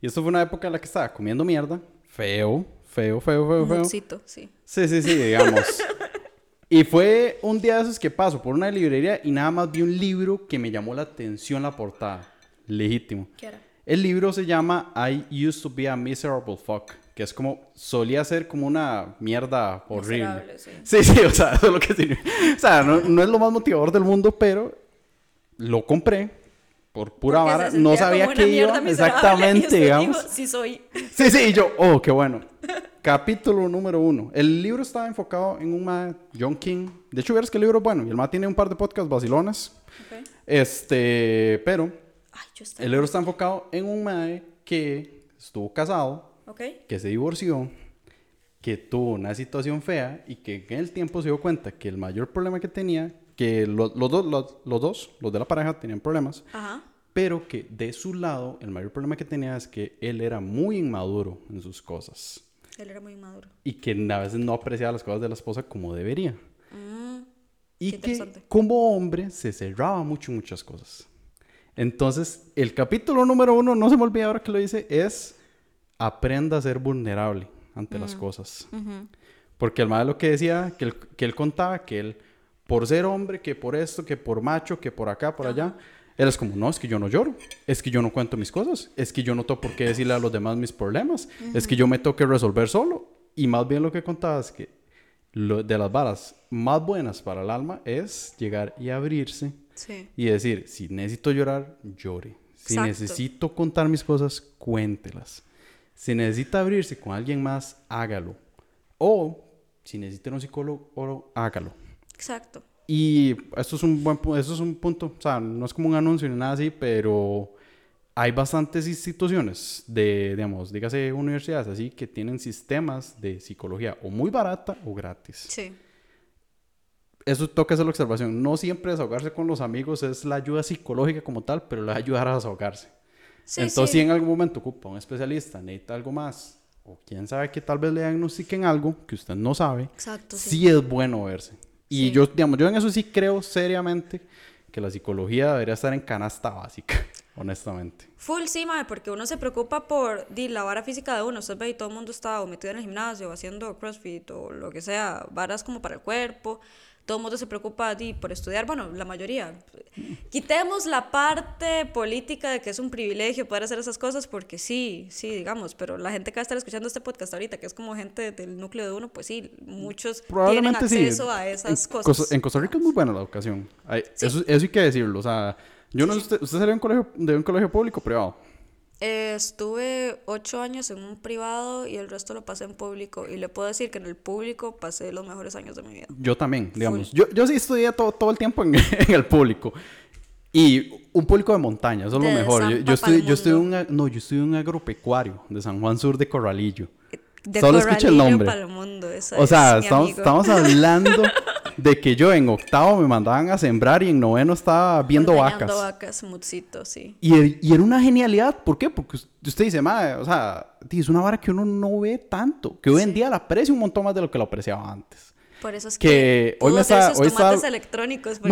Y esto fue una época en la que estaba comiendo mierda. Feo, feo, feo, feo, feo. Muxito, sí. Sí, sí, sí, digamos. y fue un día de esos que paso por una librería y nada más vi un libro que me llamó la atención la portada. Legítimo. ¿Qué era? El libro se llama I Used to Be a Miserable Fuck, que es como solía ser como una mierda horrible. Sí. Sí, sí, o sea, eso es lo que significa. O sea, no, no es lo más motivador del mundo, pero lo compré por pura Porque vara. se No sabía una iba. Exactamente, digamos. dijo, sí soy. Sí, sí, y yo, oh, qué bueno. Capítulo número uno. El libro estaba enfocado en un ma, John King. De hecho, verás que el libro es bueno. Y el ma tiene un par de podcasts vacilones. Ok. Este, pero Ay, yo estoy... el libro está enfocado en un mae que estuvo casado, Ok. que se divorció, que tuvo una situación fea y que en el tiempo se dio cuenta que el mayor problema que tenía, que lo- los, dos, los, los dos, los de la pareja, tenían problemas, Ajá. pero que de su lado el mayor problema que tenía es que él era muy inmaduro en sus cosas Él era muy maduro. y que a veces no apreciaba las cosas de la esposa como debería. Mm, Y que como hombre se cerraba mucho en muchas cosas. Entonces, el capítulo número uno, no se me olvida ahora que lo dice, es aprenda a ser vulnerable ante las cosas. Porque el lo que decía, que él, que él contaba, que él, por ser hombre, que por esto, que por macho, que por acá, por allá, él es como, no, es que yo no lloro, es que yo no cuento mis cosas, es que yo no tengo por qué decirle a los demás mis problemas, es que yo me tengo que resolver solo. Y más bien lo que contaba es que lo, de las varas más buenas para el alma es llegar y abrirse Sí. y decir, si necesito llorar, llore. Si Exacto. necesito contar mis cosas, cuéntelas. Si necesita abrirse con alguien más, hágalo. O si necesita un psicólogo, oro, hágalo. Exacto. Y esto es un buen esto es un punto, o sea, no es como un anuncio ni nada así, pero hay bastantes instituciones de, digamos, dígase universidades así que tienen sistemas de psicología o muy barata o gratis Sí. Eso toca hacer la observación. No siempre desahogarse con los amigos es la ayuda psicológica como tal, pero le va a ayudar a desahogarse. Sí, Entonces, sí. si en algún momento ocupa un especialista, necesita algo más, o quién sabe que tal vez le diagnostiquen algo que usted no sabe, Exacto, sí. sí, es bueno verse. Y yo, digamos, yo en eso sí creo seriamente que la psicología debería estar en canasta básica, honestamente. Full, sí, mae, porque uno se preocupa por di, la vara física de uno. Usted ve y todo el mundo está o metido en el gimnasio o haciendo crossfit o lo que sea, varas como para el cuerpo. Todo el mundo se preocupa di, por estudiar, bueno, la mayoría. Quitemos la parte política de que es un privilegio poder hacer esas cosas, porque sí, sí, digamos, pero la gente que va a estar escuchando este podcast ahorita, que es como gente del núcleo de uno, pues sí, muchos tienen sí. acceso a esas en, cosas. En Costa Rica es muy buena la educación. Hay- eso, eso hay que decirlo. O sea, yo no sé, usted, usted salió de un colegio, de un colegio público o privado. Eh, estuve ocho años en un privado y el resto lo pasé en público. Y le puedo decir que en el público pasé los mejores años de mi vida. Yo también, digamos. Yo, yo sí estudié todo, todo el tiempo en, en el público. Y un público de montaña, eso es lo mejor. Yo, yo estudié, yo estudié mundo. un, no, yo estudié un agropecuario de San Juan Sur de Corralillo. De Solo escucha el nombre. pa'l mundo, esa O sea, es estamos, estamos hablando de que yo en octavo me mandaban a sembrar y en noveno estaba viendo vacas. vacas, mutsito, sí. Y, y era una genialidad. ¿Por qué? Porque us- usted dice, madre, o sea, es una vara que uno no ve tanto. Que hoy en día la aprecia un montón más de lo que lo apreciaba antes. Por eso es Que que, hoy me está- hoy está- electrónicos. es que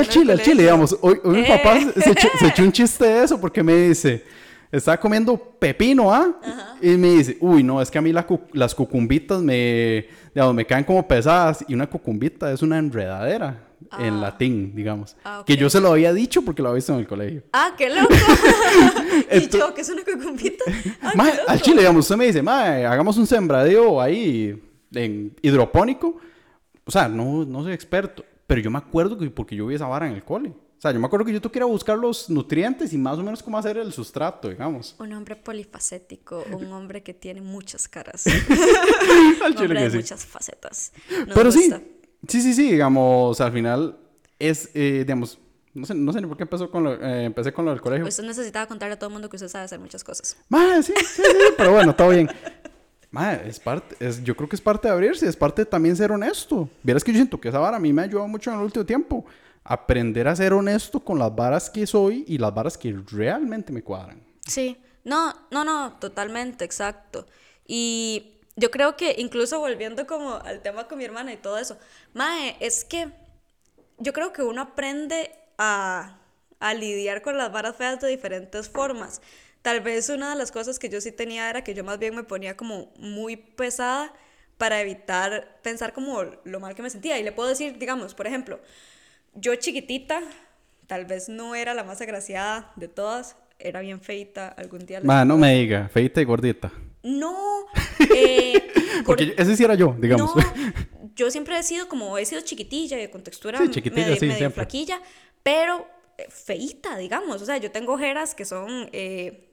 aprendió chile, en al chile, digamos, hoy, hoy mi papá se echó, se echó un chiste de eso porque me dice, estaba comiendo pepino, ¿ah? Y me dice, uy, no, es que a mí la cu- las cucumbitas me, digamos, me caen como pesadas y una cucumbita es una enredadera en latín, digamos. Ah, Que yo se lo había dicho porque lo había visto en el colegio. Ah, qué loco. y yo, que es una cucumbita. Ah, loco. al chile, digamos, usted me dice, hagamos un sembradío ahí en hidropónico. O sea, no, no soy experto, pero yo me acuerdo que porque yo vi esa vara en el cole. O sea, yo me acuerdo que yo tuve que ir a buscar los nutrientes y más o menos cómo hacer el sustrato, digamos. Un hombre polifacético, un hombre que tiene muchas caras. Al un hombre de sí. muchas facetas. Nos Pero sí, gusta. sí, sí, sí, digamos, al final es, eh, digamos, no sé, no sé ni por qué empezó con lo, eh, empecé con lo del colegio. Usted necesitaba contarle a todo el mundo que usted sabe hacer muchas cosas. Mae, sí, sí, sí, pero bueno, todo bien. Mae, es parte, es, yo creo que es parte de abrirse, es parte de también ser honesto. Vieras que yo siento que esa vara a mí me ha ayudado mucho en el último tiempo. Aprender a ser honesto con las varas que soy y las varas que realmente me cuadran. Sí, no, no, no, totalmente, exacto. Y yo creo que incluso volviendo como al tema con mi hermana y todo eso, Mae, es que yo creo que uno aprende a, a lidiar con las varas feas de diferentes formas. Tal vez una de las cosas que yo sí tenía era que yo más bien me ponía como muy pesada para evitar pensar como lo mal que me sentía. Y le puedo decir, digamos, por ejemplo, yo chiquitita, tal vez no era la más agraciada de todas, era bien feita, algún día... Mae, no me diga, feita y gordita. No, eh, Porque ese sí era yo, digamos. no, yo siempre he sido como, he sido chiquitilla y con textura Sí, chiquitilla, medio, sí, medio siempre. flaquilla, pero eh, feíta, digamos. O sea, yo tengo ojeras que son, eh,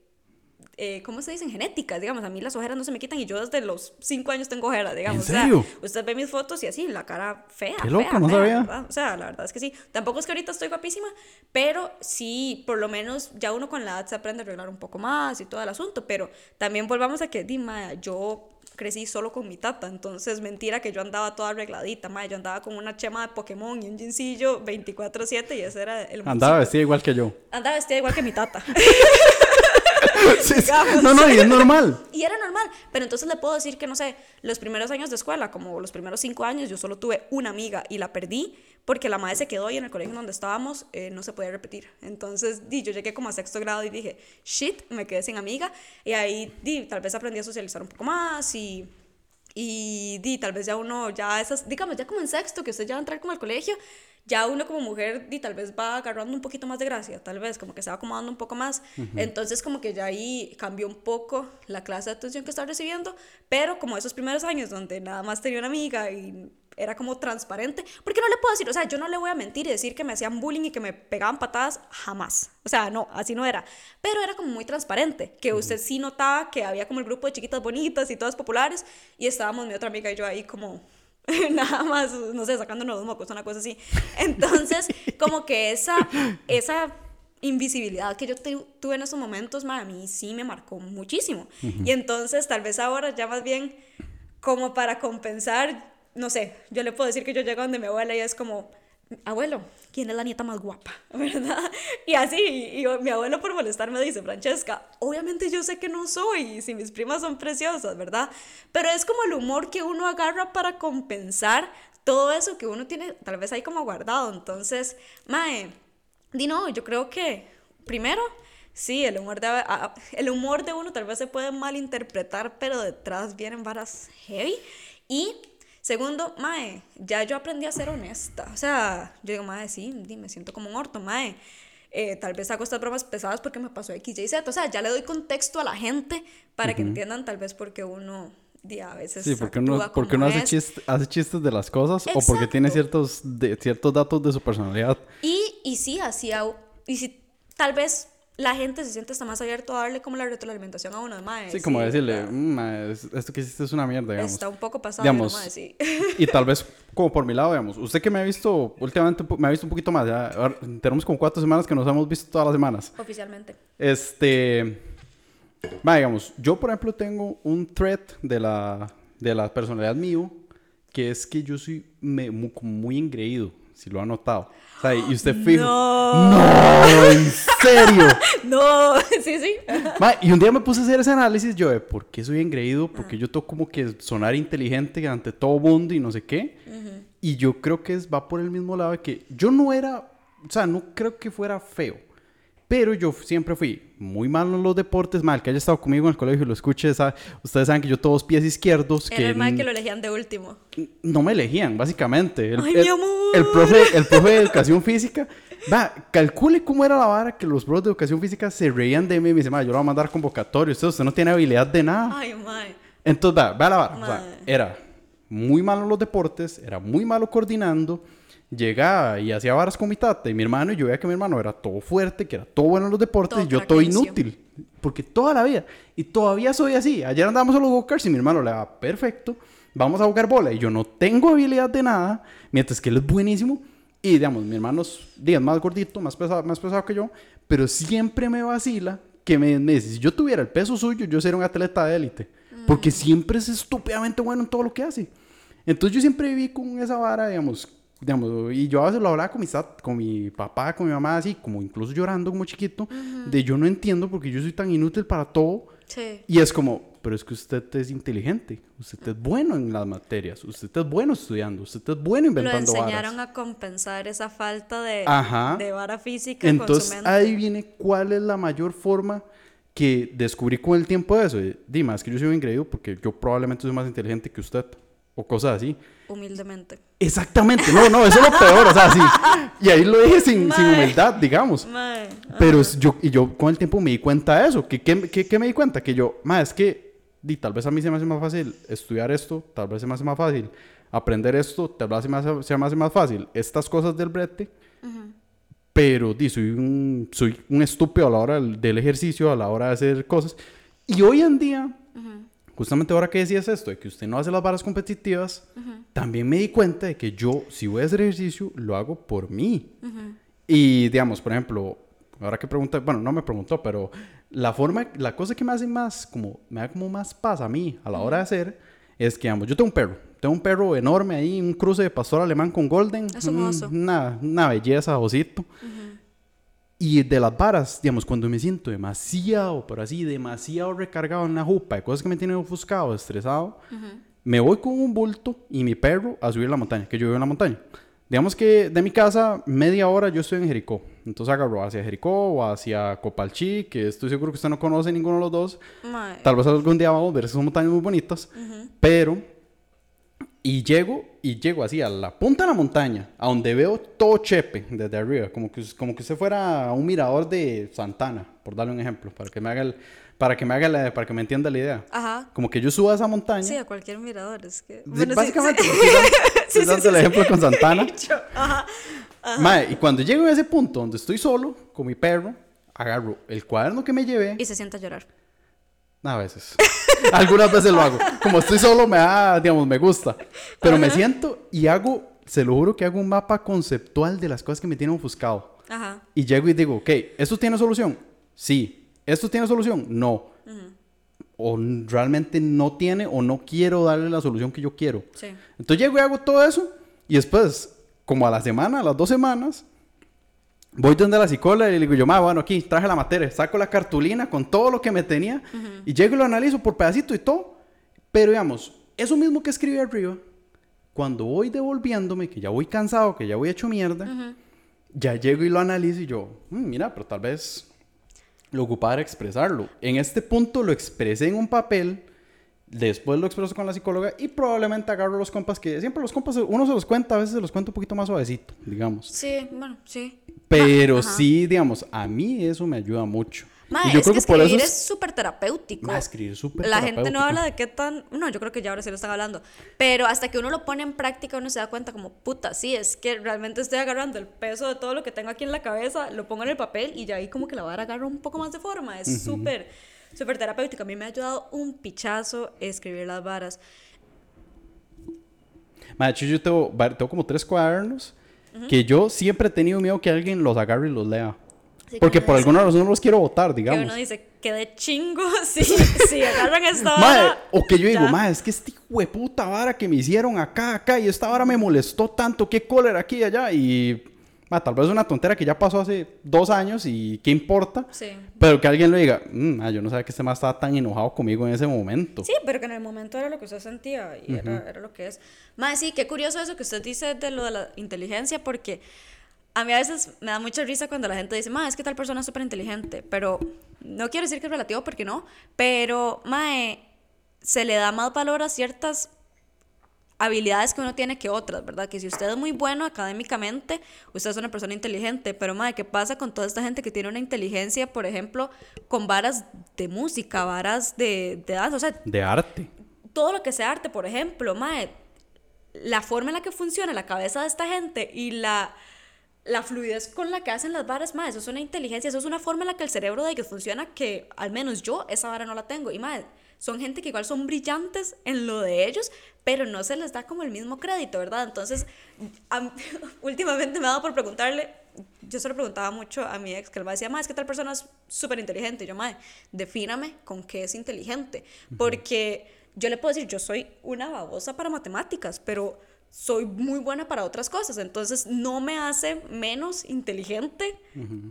eh, ¿cómo se dicen? Genéticas, digamos. A mí las ojeras no se me quitan y yo desde los cinco años tengo ojeras, digamos. ¿En O serio? sea, usted ve mis fotos y así, la cara fea. Qué loco, fea, no fea, sabía. ¿verdad? O sea, la verdad es que sí. Tampoco es que ahorita estoy guapísima, pero sí, por lo menos ya uno con la edad se aprende a arreglar un poco más y todo el asunto. Pero también volvamos a que, Dima, yo crecí solo con mi tata, entonces mentira que yo andaba toda arregladita, ma, yo andaba con una chema de Pokémon y un jeansillo 24/7 y ese era el Andaba vestida igual que yo. Andaba vestida igual que mi tata. Sí, sí. No, no, y es normal. Y era normal, pero entonces le puedo decir que, no sé, los primeros años de escuela, como los primeros cinco años, yo solo tuve una amiga y la perdí porque la madre se quedó y en el colegio donde estábamos eh, no se podía repetir. Entonces, di, yo llegué como a sexto grado y dije, shit, me quedé sin amiga. Y ahí, di, tal vez aprendí a socializar un poco más y, y di, tal vez ya uno, ya esas, digamos, ya como en sexto, que usted ya va a entrar como al colegio, ya uno como mujer di, tal vez va agarrando un poquito más de gracia, tal vez como que se va acomodando un poco más. Entonces como que ya ahí cambió un poco la clase de atención que estaba recibiendo, pero como esos primeros años donde nada más tenía una amiga y era como transparente, porque no le puedo decir, o sea, yo no le voy a mentir y decir que me hacían bullying y que me pegaban patadas, jamás. O sea, no, así no era. Pero era como muy transparente, que usted sí notaba que había como el grupo de chiquitas bonitas y todas populares, y estábamos mi otra amiga y yo ahí como nada más, no sé, sacándonos los mocos, una cosa así. Entonces, como que esa, esa invisibilidad que yo tuve en esos momentos, a mí sí me marcó muchísimo. Y entonces, tal vez ahora ya más bien, como para compensar, no sé, yo le puedo decir que yo llego donde mi abuela y es como, abuelo, ¿quién es la nieta más guapa? ¿Verdad? Y así, y, mi abuelo por molestar me dice, Francesca, obviamente yo sé que no soy, si mis primas son preciosas, ¿verdad? Pero es como el humor que uno agarra para compensar todo eso que uno tiene tal vez ahí como guardado. Entonces, Mae, di no, yo creo que primero, sí, el humor de, el humor de uno tal vez se puede malinterpretar, pero detrás vienen varas heavy. Y Segundo, mae, ya yo aprendí a ser honesta. O sea, yo digo, mae, sí, me siento como un orto, mae. Eh, tal vez hago estas bromas pesadas porque me pasó X, Y, Z. O sea, ya le doy contexto a la gente para que entiendan tal vez porque uno a veces sí, porque uno, porque uno hace, hace, chistes de las cosas o porque tiene ciertos, de, ciertos datos de su personalidad. Y, y sí, así, y si tal vez la gente se siente hasta más abierto a darle como la retroalimentación a uno, de Sí, como decirle, mm, esto que hiciste es una mierda, digamos. Está un poco pasado, digamos, sí. Y tal vez, como por mi lado, digamos, usted que me ha visto, últimamente me ha visto un poquito más, ya, tenemos como cuatro semanas que nos hemos visto todas las semanas. Oficialmente. Este, digamos, yo por ejemplo tengo un thread de la, de la personalidad mío, que es que yo soy me, muy, muy engreído, si lo ha notado. O sea, y usted fijo. No. no, en serio. no, sí, sí. y un día me puse a hacer ese análisis yo de por qué soy engreído, porque yo tengo como que sonar inteligente ante todo mundo y no sé qué. Y yo creo que es, va por el mismo lado de que yo no era, o sea, no creo que fuera feo. Pero yo siempre fui muy malo en los deportes, mal que haya estado conmigo en el colegio y lo escuche, ustedes saben que yo todos pies izquierdos. Era que, el mal que lo elegían de último. No me elegían, básicamente. El, Ay, mi amor. El, profe, el profe de educación física, va, calcule cómo era la vara que los profes de educación física se reían de mí y me dicen, yo lo voy a mandar convocatorio, usted, usted no tiene habilidad de nada. Ay, mae. Entonces, va, va la vara. O sea, era muy malo en los deportes, era muy malo coordinando llegaba y hacía varas con mi tata y mi hermano, y yo veía que mi hermano era todo fuerte, que era todo bueno en los deportes, y yo todo inútil. Porque toda la vida, y todavía soy así. Ayer andábamos a los go y mi hermano le va perfecto, vamos a jugar bola, y yo no tengo habilidad de nada, mientras que él es buenísimo. Y digamos, mi hermano es más gordito, más pesado, más pesado que yo, pero siempre me vacila que me, dice, si yo tuviera el peso suyo, yo sería un atleta de élite. Porque mm. siempre es estúpidamente bueno en todo lo que hace. Entonces yo siempre viví con esa vara, digamos, digamos, y yo a veces lo hablaba con mi, con mi papá, con mi mamá, así, como incluso llorando como chiquito, de yo no entiendo porque yo soy tan inútil para todo. Sí. Y es como, pero es que usted es inteligente, usted es bueno en las materias, usted es bueno estudiando, usted es bueno inventando Lo enseñaron a compensar esa falta de, de vara física Entonces, ahí viene cuál es la mayor forma que descubrí con el tiempo de eso. Dime, es que yo soy un increíble porque yo probablemente soy más inteligente que usted o cosas así. Humildemente. Exactamente, no, no, eso es lo peor, o sea, sí. Y ahí lo dije sin, sin humildad, digamos. Pero yo, y yo con el tiempo me di cuenta de eso. ¿Qué, qué, qué, me di cuenta? Que yo, ma, es que di, tal vez a mí se me hace más fácil estudiar esto, tal vez se me hace más fácil aprender esto, tal vez se me hace, se me hace más fácil estas cosas del brete. Pero di, soy, un, soy un estúpido a la hora del, del, ejercicio, a la hora de hacer cosas. Y hoy en día justamente ahora que decías esto, de que usted no hace las varas competitivas, también me di cuenta de que yo, si voy a hacer ejercicio, lo hago por mí. Y digamos, por ejemplo, ahora que pregunta, bueno, no me preguntó, pero la forma, la cosa que me hace más, como, me da como más paz a mí a la hora de hacer, es que, digamos, yo tengo un perro, tengo un perro enorme ahí, un cruce de pastor alemán con golden, es un oso. Una, una belleza, osito. Y de las varas, digamos, cuando me siento demasiado, pero así, demasiado recargado en la jupa, de cosas que me tienen ofuscado, estresado, me voy con un bulto y mi perro a subir la montaña, que yo vivo en la montaña. Digamos que de mi casa, media hora yo estoy en Jericó. Entonces agarro hacia Jericó o hacia Copalchi, que estoy seguro que usted no conoce ninguno de los dos. Tal vez algún día vamos a ver, son montañas muy bonitas. Pero, y llego, y llego así a la punta de la montaña, a donde veo todo Chepe desde arriba, como que, como que usted fuera un mirador de Santana, por darle un ejemplo, para que me haga el, para que me haga la- para que me entienda la idea. Ajá. Como que yo subo a esa montaña. Sí, a cualquier mirador. Es que. Bueno, sí, básicamente, sí. estoy Sí, dando el ejemplo con Santana. Yo, Ajá. Mae, y cuando llego a ese punto donde estoy solo, con mi perro, agarro el cuaderno que me llevé. Y se sienta a llorar. A veces. Algunas veces lo hago. Como estoy solo, me da, digamos, me gusta. Pero me siento y hago, se lo juro que hago un mapa conceptual de las cosas que me tienen ofuscado. Ajá. Y llego y digo, ok, ¿esto tiene solución? Sí. ¿Esto tiene solución? No. O realmente no tiene o no quiero darle la solución que yo quiero. Sí. Entonces llego y hago todo eso y después, como a la semana, a las dos semanas, voy donde la psicóloga y le digo yo, ma, bueno, aquí traje la materia, saco la cartulina con todo lo que me tenía y llego y lo analizo por pedacito y todo. Pero digamos, eso mismo que escribí arriba, cuando voy devolviéndome, que ya voy cansado, que ya voy hecho mierda, ya llego y lo analizo y yo, "Mm, mira, pero tal vez lo ocupaba era expresarlo. En este punto lo expresé en un papel, después lo expreso con la psicóloga y probablemente agarro los compas que siempre los compas uno se los cuenta, a veces se los cuenta un poquito más suavecito, digamos. Sí, bueno, sí. Pero sí, digamos, a mí eso me ayuda mucho. Yo es creo que por escribir eso es súper terapéutico. Ma, escribir es súper La gente no habla de qué tan... No, yo creo que ya ahora sí lo están hablando. Pero hasta que uno lo pone en práctica, uno se da cuenta como, puta, sí, es que realmente estoy agarrando el peso de todo lo que tengo aquí en la cabeza, lo pongo en el papel y ya ahí como que la vara agarra un poco más de forma. Es súper, súper terapéutico. A mí me ha ayudado un pichazo escribir las varas. Ma, de hecho, yo tengo, tengo como tres cuadernos que yo siempre he tenido miedo que alguien los agarre y los lea. Sí, Porque que por alguna razón no los quiero votar, Que digamos. uno dice, que de chingo, si, si agarran esta vara. o que yo digo, ya. mae, es que este hueputa vara que me hicieron acá, acá, y esta vara me molestó tanto, qué cólera aquí y allá, y mae, tal vez es una tontera que ya pasó hace dos años y qué importa, Sí. pero que alguien lo diga, "Mm, mae, yo no sabía que este más estaba tan enojado conmigo en ese momento. Sí, pero que en el momento era lo que usted sentía y era, era lo que es. Más sí, qué curioso eso que usted dice de lo de la inteligencia, porque a mí a veces me da mucha risa cuando la gente dice, ma, es que tal persona es súper inteligente, pero no quiero decir que es relativo porque no, pero, mae, se le da más valor a ciertas habilidades que uno tiene que otras, ¿verdad? Que si usted es muy bueno académicamente, usted es una persona inteligente, pero madre, ¿qué pasa con toda esta gente que tiene una inteligencia, por ejemplo, con varas de música, varas de, de danza, o sea, De arte. todo lo que sea arte, por ejemplo, mae, la forma en la que funciona la cabeza de esta gente y la, la fluidez con la que hacen las varas, mae, eso es una inteligencia, eso es una forma en la que el cerebro de ellos funciona que al menos yo esa vara no la tengo. Y mae, son gente que igual son brillantes en lo de ellos, pero no se les da como el mismo crédito, ¿verdad? Entonces, a últimamente me ha dado por preguntarle, yo se lo preguntaba mucho a mi ex, que él me decía, mae, es que tal persona es súper inteligente. Y yo, mae, defíname con qué es inteligente. Porque yo le puedo decir, yo soy una babosa para matemáticas, pero soy muy buena para otras cosas. Entonces no me hace menos inteligente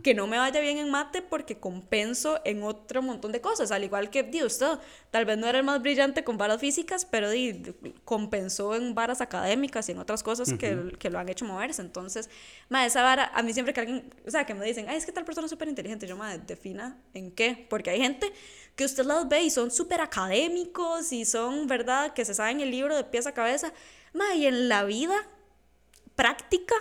que no me vaya bien en mate porque compenso en otro montón de cosas. Al igual que, di usted, tal vez no era el más brillante con varas físicas, pero di, compensó en varas académicas y en otras cosas que, que lo han hecho moverse. Entonces, ma, esa vara, a mí siempre que alguien, o sea, que me dicen, ay, es que tal persona es súper inteligente, yo, ma, defina en qué. Porque hay gente que usted las ve y son súper académicos y son, ¿verdad?, que se saben el libro de pies a cabeza. Ma, y en la vida práctica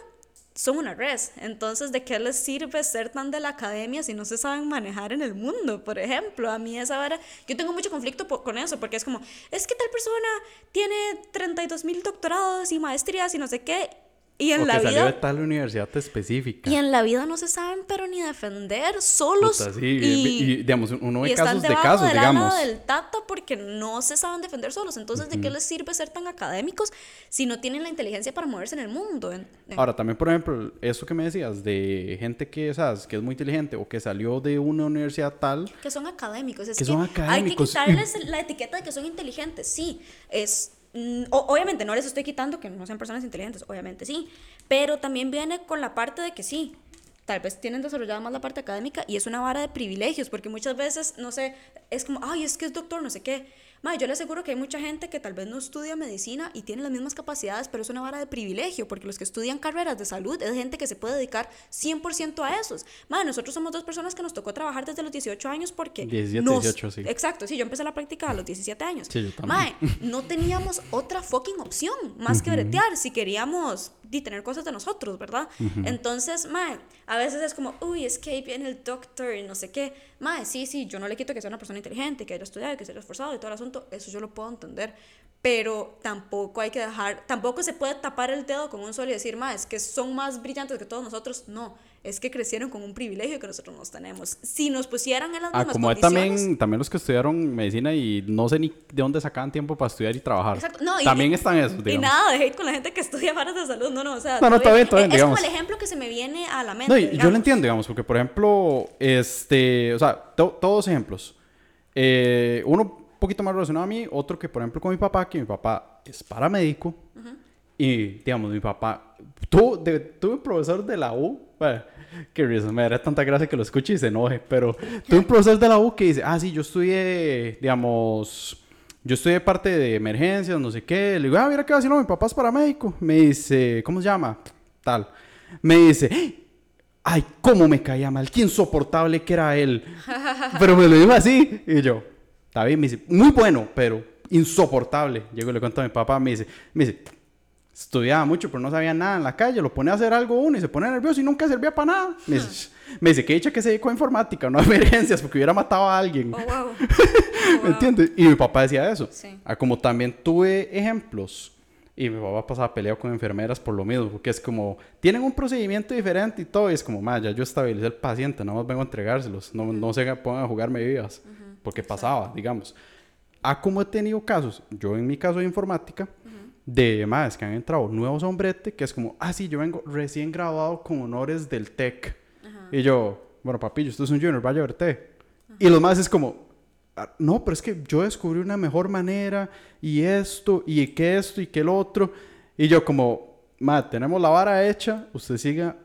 son una res. Entonces, ¿de qué les sirve ser tan de la academia si no se saben manejar en el mundo? Por ejemplo, a mí esa vara, yo tengo mucho conflicto po- con eso, porque es como, es que tal persona tiene 32 mil doctorados y maestrías y no sé qué, y en o la que salió de vida... tal universidad específica. Y en la vida no se saben, pero ni defender solos. Puta, sí, y, y, digamos, uno ve y casos de casos, del digamos. del tata porque no se saben defender solos. Entonces, ¿de qué les sirve ser tan académicos si no tienen la inteligencia para moverse en el mundo? En- en- Ahora, también, por ejemplo, eso que me decías de gente que, ¿sabes? que es muy inteligente o que salió de una universidad tal, que son académicos. Es Que que, son hay que académicos. quitarles la etiqueta de que son inteligentes. Sí, es. Mm, obviamente no les estoy quitando que no sean personas inteligentes, obviamente sí. Pero también viene con la parte de que sí. Tal vez tienen desarrollada más la parte académica y es una vara de privilegios, porque muchas veces, no sé, es como, ay, es que es doctor, no sé qué. Mae, yo le aseguro que hay mucha gente que tal vez no estudia medicina y tiene las mismas capacidades, pero es una vara de privilegio, porque los que estudian carreras de salud es gente que se puede dedicar 100% a esos. Mae, nosotros somos dos personas que nos tocó trabajar desde los 18 años porque... 17, nos- 18, sí. Exacto, sí, yo empecé la práctica a los 17 años. Sí, yo también. Mae, no teníamos otra fucking opción más que bretear si queríamos di, tener cosas de nosotros, ¿verdad? Entonces, mae, a veces es como, uy, es que ahí viene el doctor y no sé qué. Mae, sí, sí, yo no le quito que sea una persona inteligente, que haya estudiado, que sea esforzado y todo el asunto, eso yo lo puedo entender. Pero tampoco hay que dejar, tampoco se puede tapar el dedo con un sol y decir, mae, es que son más brillantes que todos nosotros. No, es que crecieron con un privilegio que nosotros no tenemos. Si nos pusieran en las Ah, mismas como condiciones... también, también los que estudiaron medicina y no sé ni de dónde sacaban tiempo para estudiar y trabajar. Exacto. No, y- también y- están esos, Y digamos. nada de hate con la gente que estudia varas de salud, no, no, o sea. No, no, todo bien, todo bien, es, es como digamos. el ejemplo que se me viene a la mente. No, y yo digamos. lo entiendo, digamos, porque por ejemplo, este, o sea, to- todos ejemplos. Eh, uno un poquito más relacionado a mí, otro que por ejemplo con mi papá, que mi papá es paramédico. Y digamos, mi papá, tuvo, de- tuve un profesor de la U, bueno, risa, me daría tanta gracia que lo escuche y se enoje, pero tuve un profesor de la U que dice, ah, sí, yo estudié, digamos, yo estudié parte de emergencias, no sé qué. Le digo, ah, mira qué va haciendo, mi papá es paramédico. Me dice, ¿cómo se llama? Tal. Me dice, ay, cómo me caía mal, qué insoportable que era él. pero me lo dijo así. Y yo, está bien, me dice, muy bueno, pero insoportable. Llego y le cuento a mi papá, me dice, me dice, estudiaba mucho, pero no sabía nada en la calle, lo ponía a hacer algo uno y se pone nervioso y nunca servía para nada. Me dice, me dice que dicha que se dedicó a informática, no a emergencias, porque hubiera matado a alguien. Oh, wow. ¿Me entiendes? Y mi papá decía eso. Sí. Ah, como también tuve ejemplos. Y mi papá pasaba peleado con enfermeras por lo mismo, porque es como, tienen un procedimiento diferente y todo, y es como, ma, ya yo estabilicé el paciente, nada más vengo a entregárselos, no, no se pongan a jugarme vivas, porque pasaba, digamos. Ah, como he tenido casos, yo en mi caso de informática, de más que han entrado nuevos hombretes, que es como, ah, sí, yo vengo recién graduado con honores del TEC. Y yo, bueno, papillo, esto es un junior, vaya a verte. Y los más es como, "Ah, no, pero es que yo descubrí una mejor manera y esto y que esto y que el otro. Y yo como, ma, tenemos la vara hecha, usted siga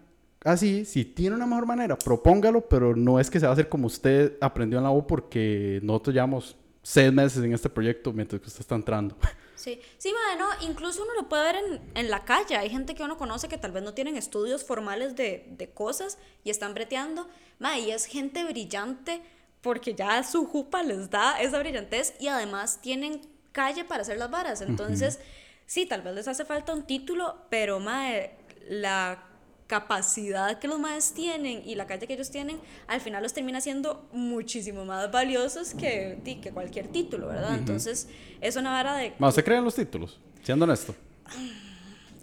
así, si tiene una mejor manera, propóngalo, pero no es que se va a hacer como usted aprendió en la U porque nosotros llevamos seis meses en este proyecto mientras que usted está entrando. Sí, sí, madre, no, incluso uno lo puede ver en, en la calle. Hay gente que uno conoce que tal vez no tienen estudios formales de, de cosas y están breteando. Madre, y es gente brillante porque ya su jupa les da esa brillantez y además tienen calle para hacer las varas. Entonces, sí, tal vez les hace falta un título, pero madre, la capacidad que los madres tienen y la calle que ellos tienen, al final los termina siendo muchísimo más valiosos que, que cualquier título, ¿verdad? Entonces, es una vara de Ma, ¿Usted cree en los títulos? Siendo honesto.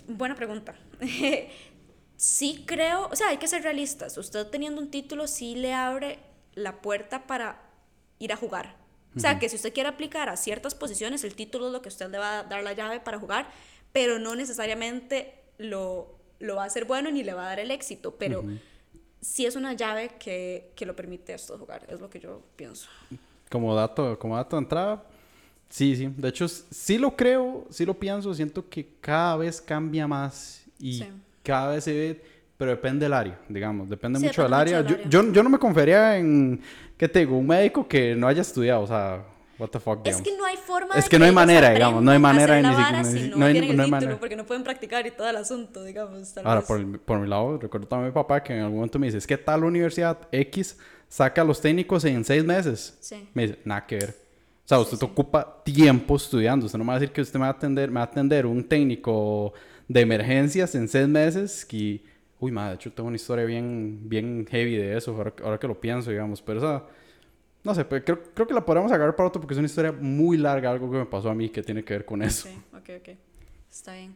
Buena pregunta. sí creo, o sea, hay que ser realistas. Usted teniendo un título sí le abre la puerta para ir a jugar. O sea, que si usted quiere aplicar a ciertas posiciones, el título es lo que usted le va a dar la llave para jugar, pero no necesariamente lo, lo va a hacer bueno ni le va a dar el éxito, pero sí es una llave que, que lo permite a usted jugar, es lo que yo pienso. Como dato, como dato de entrada, sí, sí. De hecho, sí lo creo, sí lo pienso. Siento que cada vez cambia más y Sí. cada vez se ve, pero depende del área, digamos. Depende Sí, mucho del depende área. mucho del Yo, área. yo, yo no me confiaría en, ¿qué te digo? Un médico que no haya estudiado, o sea, what the fuck, Es digamos. que no hay forma Es de que no hay manera, digamos, no hay manera hacer ni siquiera- si no, no hay- no hay manera. porque no pueden practicar y todo el asunto, digamos. tal Ahora, vez. por, el- por mi lado, recuerdo también a mi papá que en algún momento me dice, es que tal universidad X saca a los técnicos en seis meses. Sí. Me dice, nada que ver. O sea, usted ocupa tiempo estudiando. Usted no me va a decir que usted me va a atender, me va a atender un técnico de emergencias en seis meses que... Uy, madre, de hecho tengo una historia bien, bien heavy de eso, ahora, ahora que lo pienso, digamos. Pero esa... No sé, pero creo, creo que la podemos agarrar para otro porque es una historia muy larga, algo que me pasó a mí que tiene que ver con eso. Sí, ok, ok. Está bien.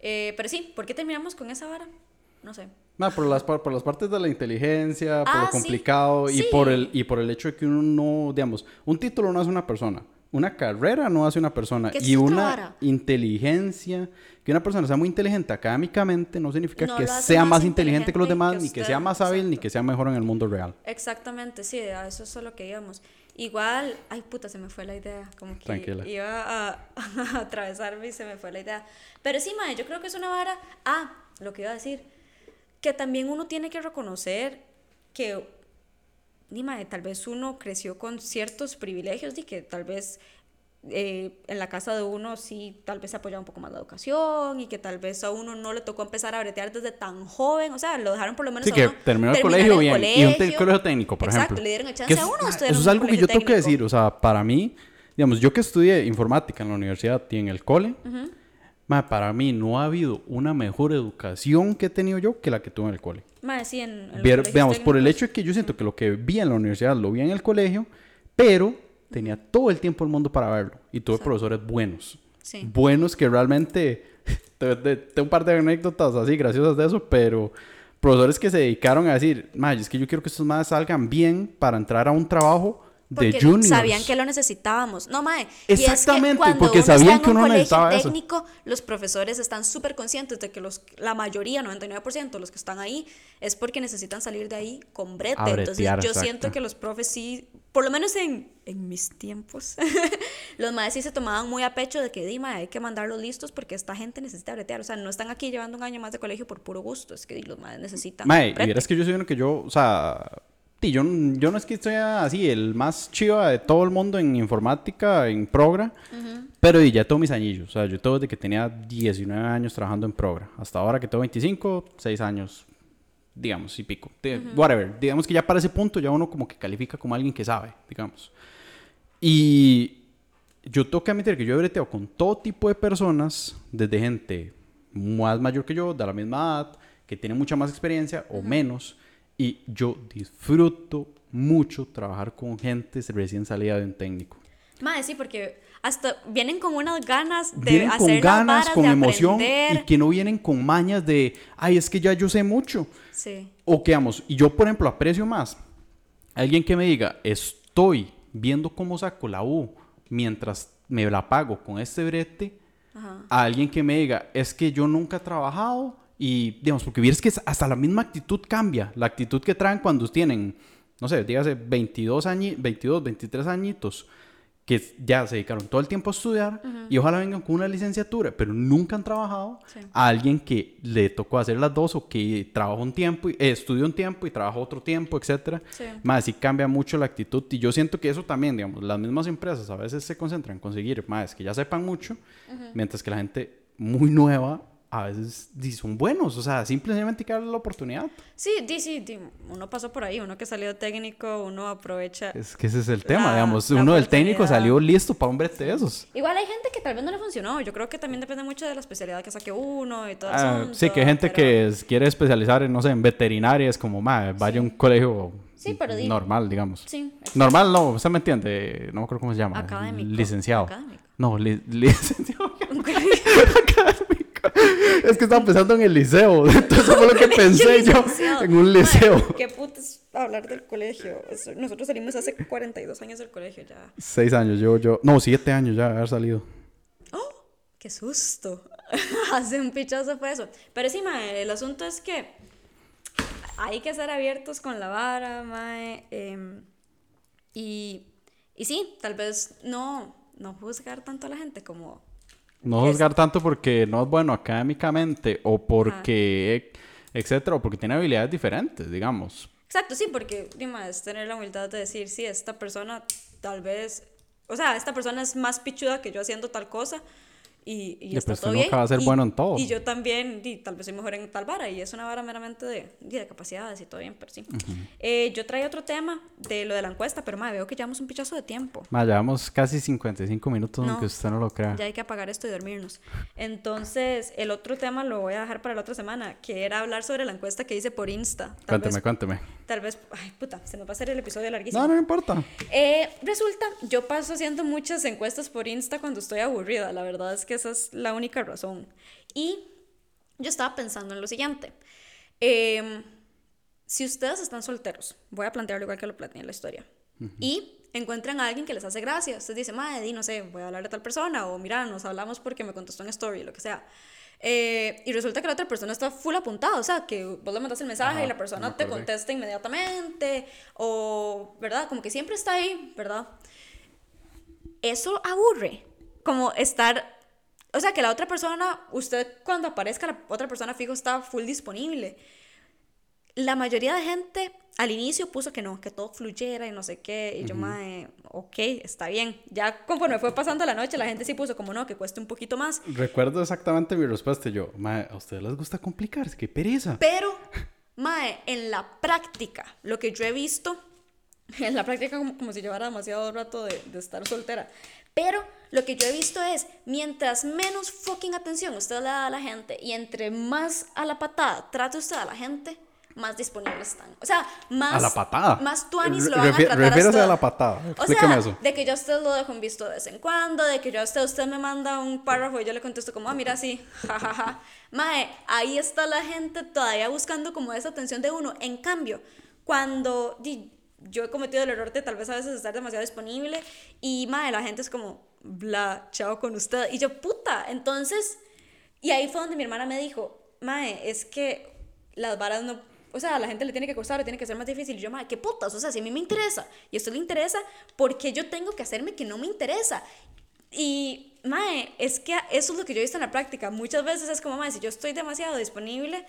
Eh, pero sí, ¿por qué terminamos con esa vara? No sé. No, por las, por las partes de la inteligencia, por Ah, lo sí. complicado y, Sí. por el, y por el hecho de que uno no, digamos, un título no hace una persona, una carrera no hace una persona ¿Qué es y una vara? inteligencia, que una persona sea muy inteligente académicamente no significa No que sea más más inteligente que los demás, que ni que sea más hábil, ni exacto. que sea mejor en el mundo real. Exactamente, sí, a eso es lo que íbamos. Igual, ay puta, se me fue la idea. Como que Tranquila. iba a, a atravesarme y se me fue la idea. Pero sí, mae, yo creo que es una vara. Ah, lo que iba a decir. Que también uno tiene que reconocer que, ni mae, tal vez uno creció con ciertos privilegios y que tal vez eh, en la casa de uno sí tal vez se apoyaba un poco más la educación y que tal vez a uno no le tocó empezar a bretear desde tan joven, o sea, lo dejaron por lo menos Sí, a que uno terminó el colegio bien. Y un te- colegio. técnico, por Exacto, ejemplo. le dieron el chance es- a uno Eso es algo que yo tengo que decir. O sea, para mí, digamos, yo que estudié informática en la universidad y en el cole, ma, para mí no ha habido una mejor educación que he tenido yo que la que tuve en el cole. Mae, sí, en, en Ver- veamos, por el hecho de que yo siento que lo que vi en la universidad lo vi en el colegio, pero tenía todo el tiempo el mundo para verlo. Y tuve profesores buenos. Sí. Buenos que realmente... te- te- Tengo un par de anécdotas así graciosas de eso, pero profesores que se dedicaron a decir, "Ma, es que yo quiero que estos más salgan bien para entrar a un trabajo Porque juniors. sabían que lo necesitábamos. No, mae. Exactamente, y es que cuando porque uno sabían está que en uno un colegio necesitaba eso. técnico, los profesores están súper conscientes de que los, la mayoría, 99% de los que están ahí, es porque necesitan salir de ahí con brete. A Entonces, bretear, yo exacto. siento que los profes sí, por lo menos en, en mis tiempos, los maestros sí se tomaban muy a pecho de que, Dima, hay que mandarlos listos porque esta gente necesita bretear. O sea, no están aquí llevando un año más de colegio por puro gusto, es que los maestros necesitan. Mae, y brete. verás que yo soy uno que yo, o sea, ti, yo, yo no es que sea así el más chiva de todo el mundo en informática, en Progra, pero y ya todos mis añillos, o sea, yo todo desde que tenía 19 años trabajando en Progra, hasta ahora que tengo 25, 6 años, digamos, y pico, de- whatever, digamos que ya para ese punto ya uno como que califica como alguien que sabe, digamos. Y yo tengo que admitir que yo he breteado con todo tipo de personas, desde gente más mayor que yo, de la misma edad, que tiene mucha más experiencia o menos, y yo disfruto mucho trabajar con gente recién salida de un técnico. Mae, sí, porque hasta vienen con unas ganas de Vienen hacer con las ganas, varas, con de emoción, aprender. y que no vienen con mañas de, ay, es que ya yo sé mucho. Sí. O que, vamos, y yo, por ejemplo, aprecio más alguien que me diga, estoy viendo cómo saco la U mientras me la pago con este brete, Ajá. a alguien que me diga, es que yo nunca he trabajado y, digamos, porque vieres que hasta la misma actitud cambia, la actitud que traen cuando tienen, no sé, dígase 22, añi 22 23 añitos, que ya se dedicaron todo el tiempo a estudiar y ojalá vengan con una licenciatura, pero nunca han trabajado, Sí. a alguien que le tocó hacer las dos o que trabajó un tiempo, y, eh, estudió un tiempo y trabajó otro tiempo, etcétera. Sí. Más sí cambia mucho la actitud y yo siento que eso también, digamos, las mismas empresas a veces se concentran en conseguir más que ya sepan mucho, mientras que la gente muy nueva a veces son buenos, o sea, simplemente hay que darle la oportunidad. Sí, sí, di, uno pasó por ahí, uno que salió técnico, uno aprovecha. Es que ese es el tema, La- digamos, la uno del técnico salió listo para un brete de esos. Igual hay gente que tal vez no le funcionó. Yo creo que también depende mucho de la especialidad que saque uno y todo eso. Ah, sí, que hay gente que es- quiere especializar en, no sé, en veterinaria, es como, ma, vaya a un colegio Sí, pero di- normal, digamos. Sí, Normal, no, usted me entiende, no me acuerdo cómo se llama. Académico. Licenciado. Académico. No, li- licenciado. Es que estaba pensando en el liceo. Entonces fue lo que pensé yo en un liceo. ¿Qué putas hablar del colegio? Eso- nosotros salimos hace 42 años del colegio ya. Seis años, yo, yo. No, siete años ya de haber salido. ¡Oh! ¡Qué susto! Hace un pichazo fue eso. Pero sí, mae, el asunto es que hay que ser abiertos con la vara, mae. em, y, y sí, tal vez no, no juzgar tanto a la gente como... No juzgar tanto porque no es bueno académicamente o porque, etcétera, o porque tiene habilidades diferentes, digamos. Exacto, sí, porque dime, es tener la humildad de decir, sí, esta persona tal vez, o sea, esta persona es más pichuda que yo haciendo tal cosa y, y Y está pues todo bien. nunca vas a ser y, bueno en todo. Y yo también, y tal vez soy mejor en tal vara y es una vara meramente de, de capacidades y todo bien, pero sí. Eh, yo traía otro tema de lo de la encuesta, pero madre, veo que llevamos un pichazo de tiempo. Ma, llevamos casi 55 minutos, No. aunque usted no lo crea. Ya hay que apagar esto y dormirnos. Entonces, el otro tema lo voy a dejar para la otra semana, que era hablar sobre la encuesta que hice por Insta. Tal Cuénteme, vez, cuénteme. tal vez, ay puta, se nos va a hacer el episodio larguísimo. No, no importa. Eh, resulta, yo paso haciendo muchas encuestas por Insta cuando estoy aburrida. La verdad es que esa es la única razón. Y yo estaba pensando en lo siguiente. Em, si ustedes están solteros, voy a plantearlo igual que lo planteé en la historia, y encuentran a alguien que les hace gracia, ustedes dicen, madre, di, no sé, voy a hablar de tal persona, o mira, nos hablamos porque me contestó en story, lo que sea. Eh, y resulta que la otra persona está full apuntada, o sea, que vos le mandas el mensaje Ajá, y la persona te contesta inmediatamente, o, ¿verdad? Como que siempre está ahí, ¿verdad? Eso aburre, como estar, o sea, que la otra persona, usted cuando aparezca, la otra persona fijo está full disponible. la mayoría de gente al inicio puso que no, que todo fluyera y no sé qué. Y yo, mae, ok, está bien. Ya conforme fue pasando la noche, la gente sí puso como no, que cueste un poquito más. Recuerdo exactamente mi respuesta. Yo, mae, a ustedes les gusta complicarse, qué pereza. Pero, mae, en la práctica, lo que yo he visto, en la práctica como, como si llevara demasiado rato de, de estar soltera. Pero lo que yo he visto es, mientras menos fucking atención usted le da a la gente y entre más a la patada trate usted a la gente, más disponibles están. O sea, más... A la patada. Más tuanis lo van a tratar a refiérase usted. a la patada. O sea, eso. de que yo a usted lo dejo en visto de vez en cuando, de que yo a usted, usted me manda un párrafo y yo le contesto como, ah, mira, sí, jajaja. Mae, ahí está la gente todavía buscando como esa atención de uno. En cambio, cuando yo he cometido el error de tal vez a veces estar demasiado disponible y, mae, la gente es como, bla, chao con usted. Y yo, puta, entonces, y ahí fue donde mi hermana me dijo, mae, es que las varas no o sea, a la gente le tiene que costar, le tiene que ser más difícil. Y yo, madre, qué putas. O sea, si a mí me interesa y usted le interesa, ¿por qué yo tengo que hacerme que no me interesa? Y, mae, es que eso es lo que yo he visto en la práctica. Muchas veces es como, mae, si yo estoy demasiado disponible, di-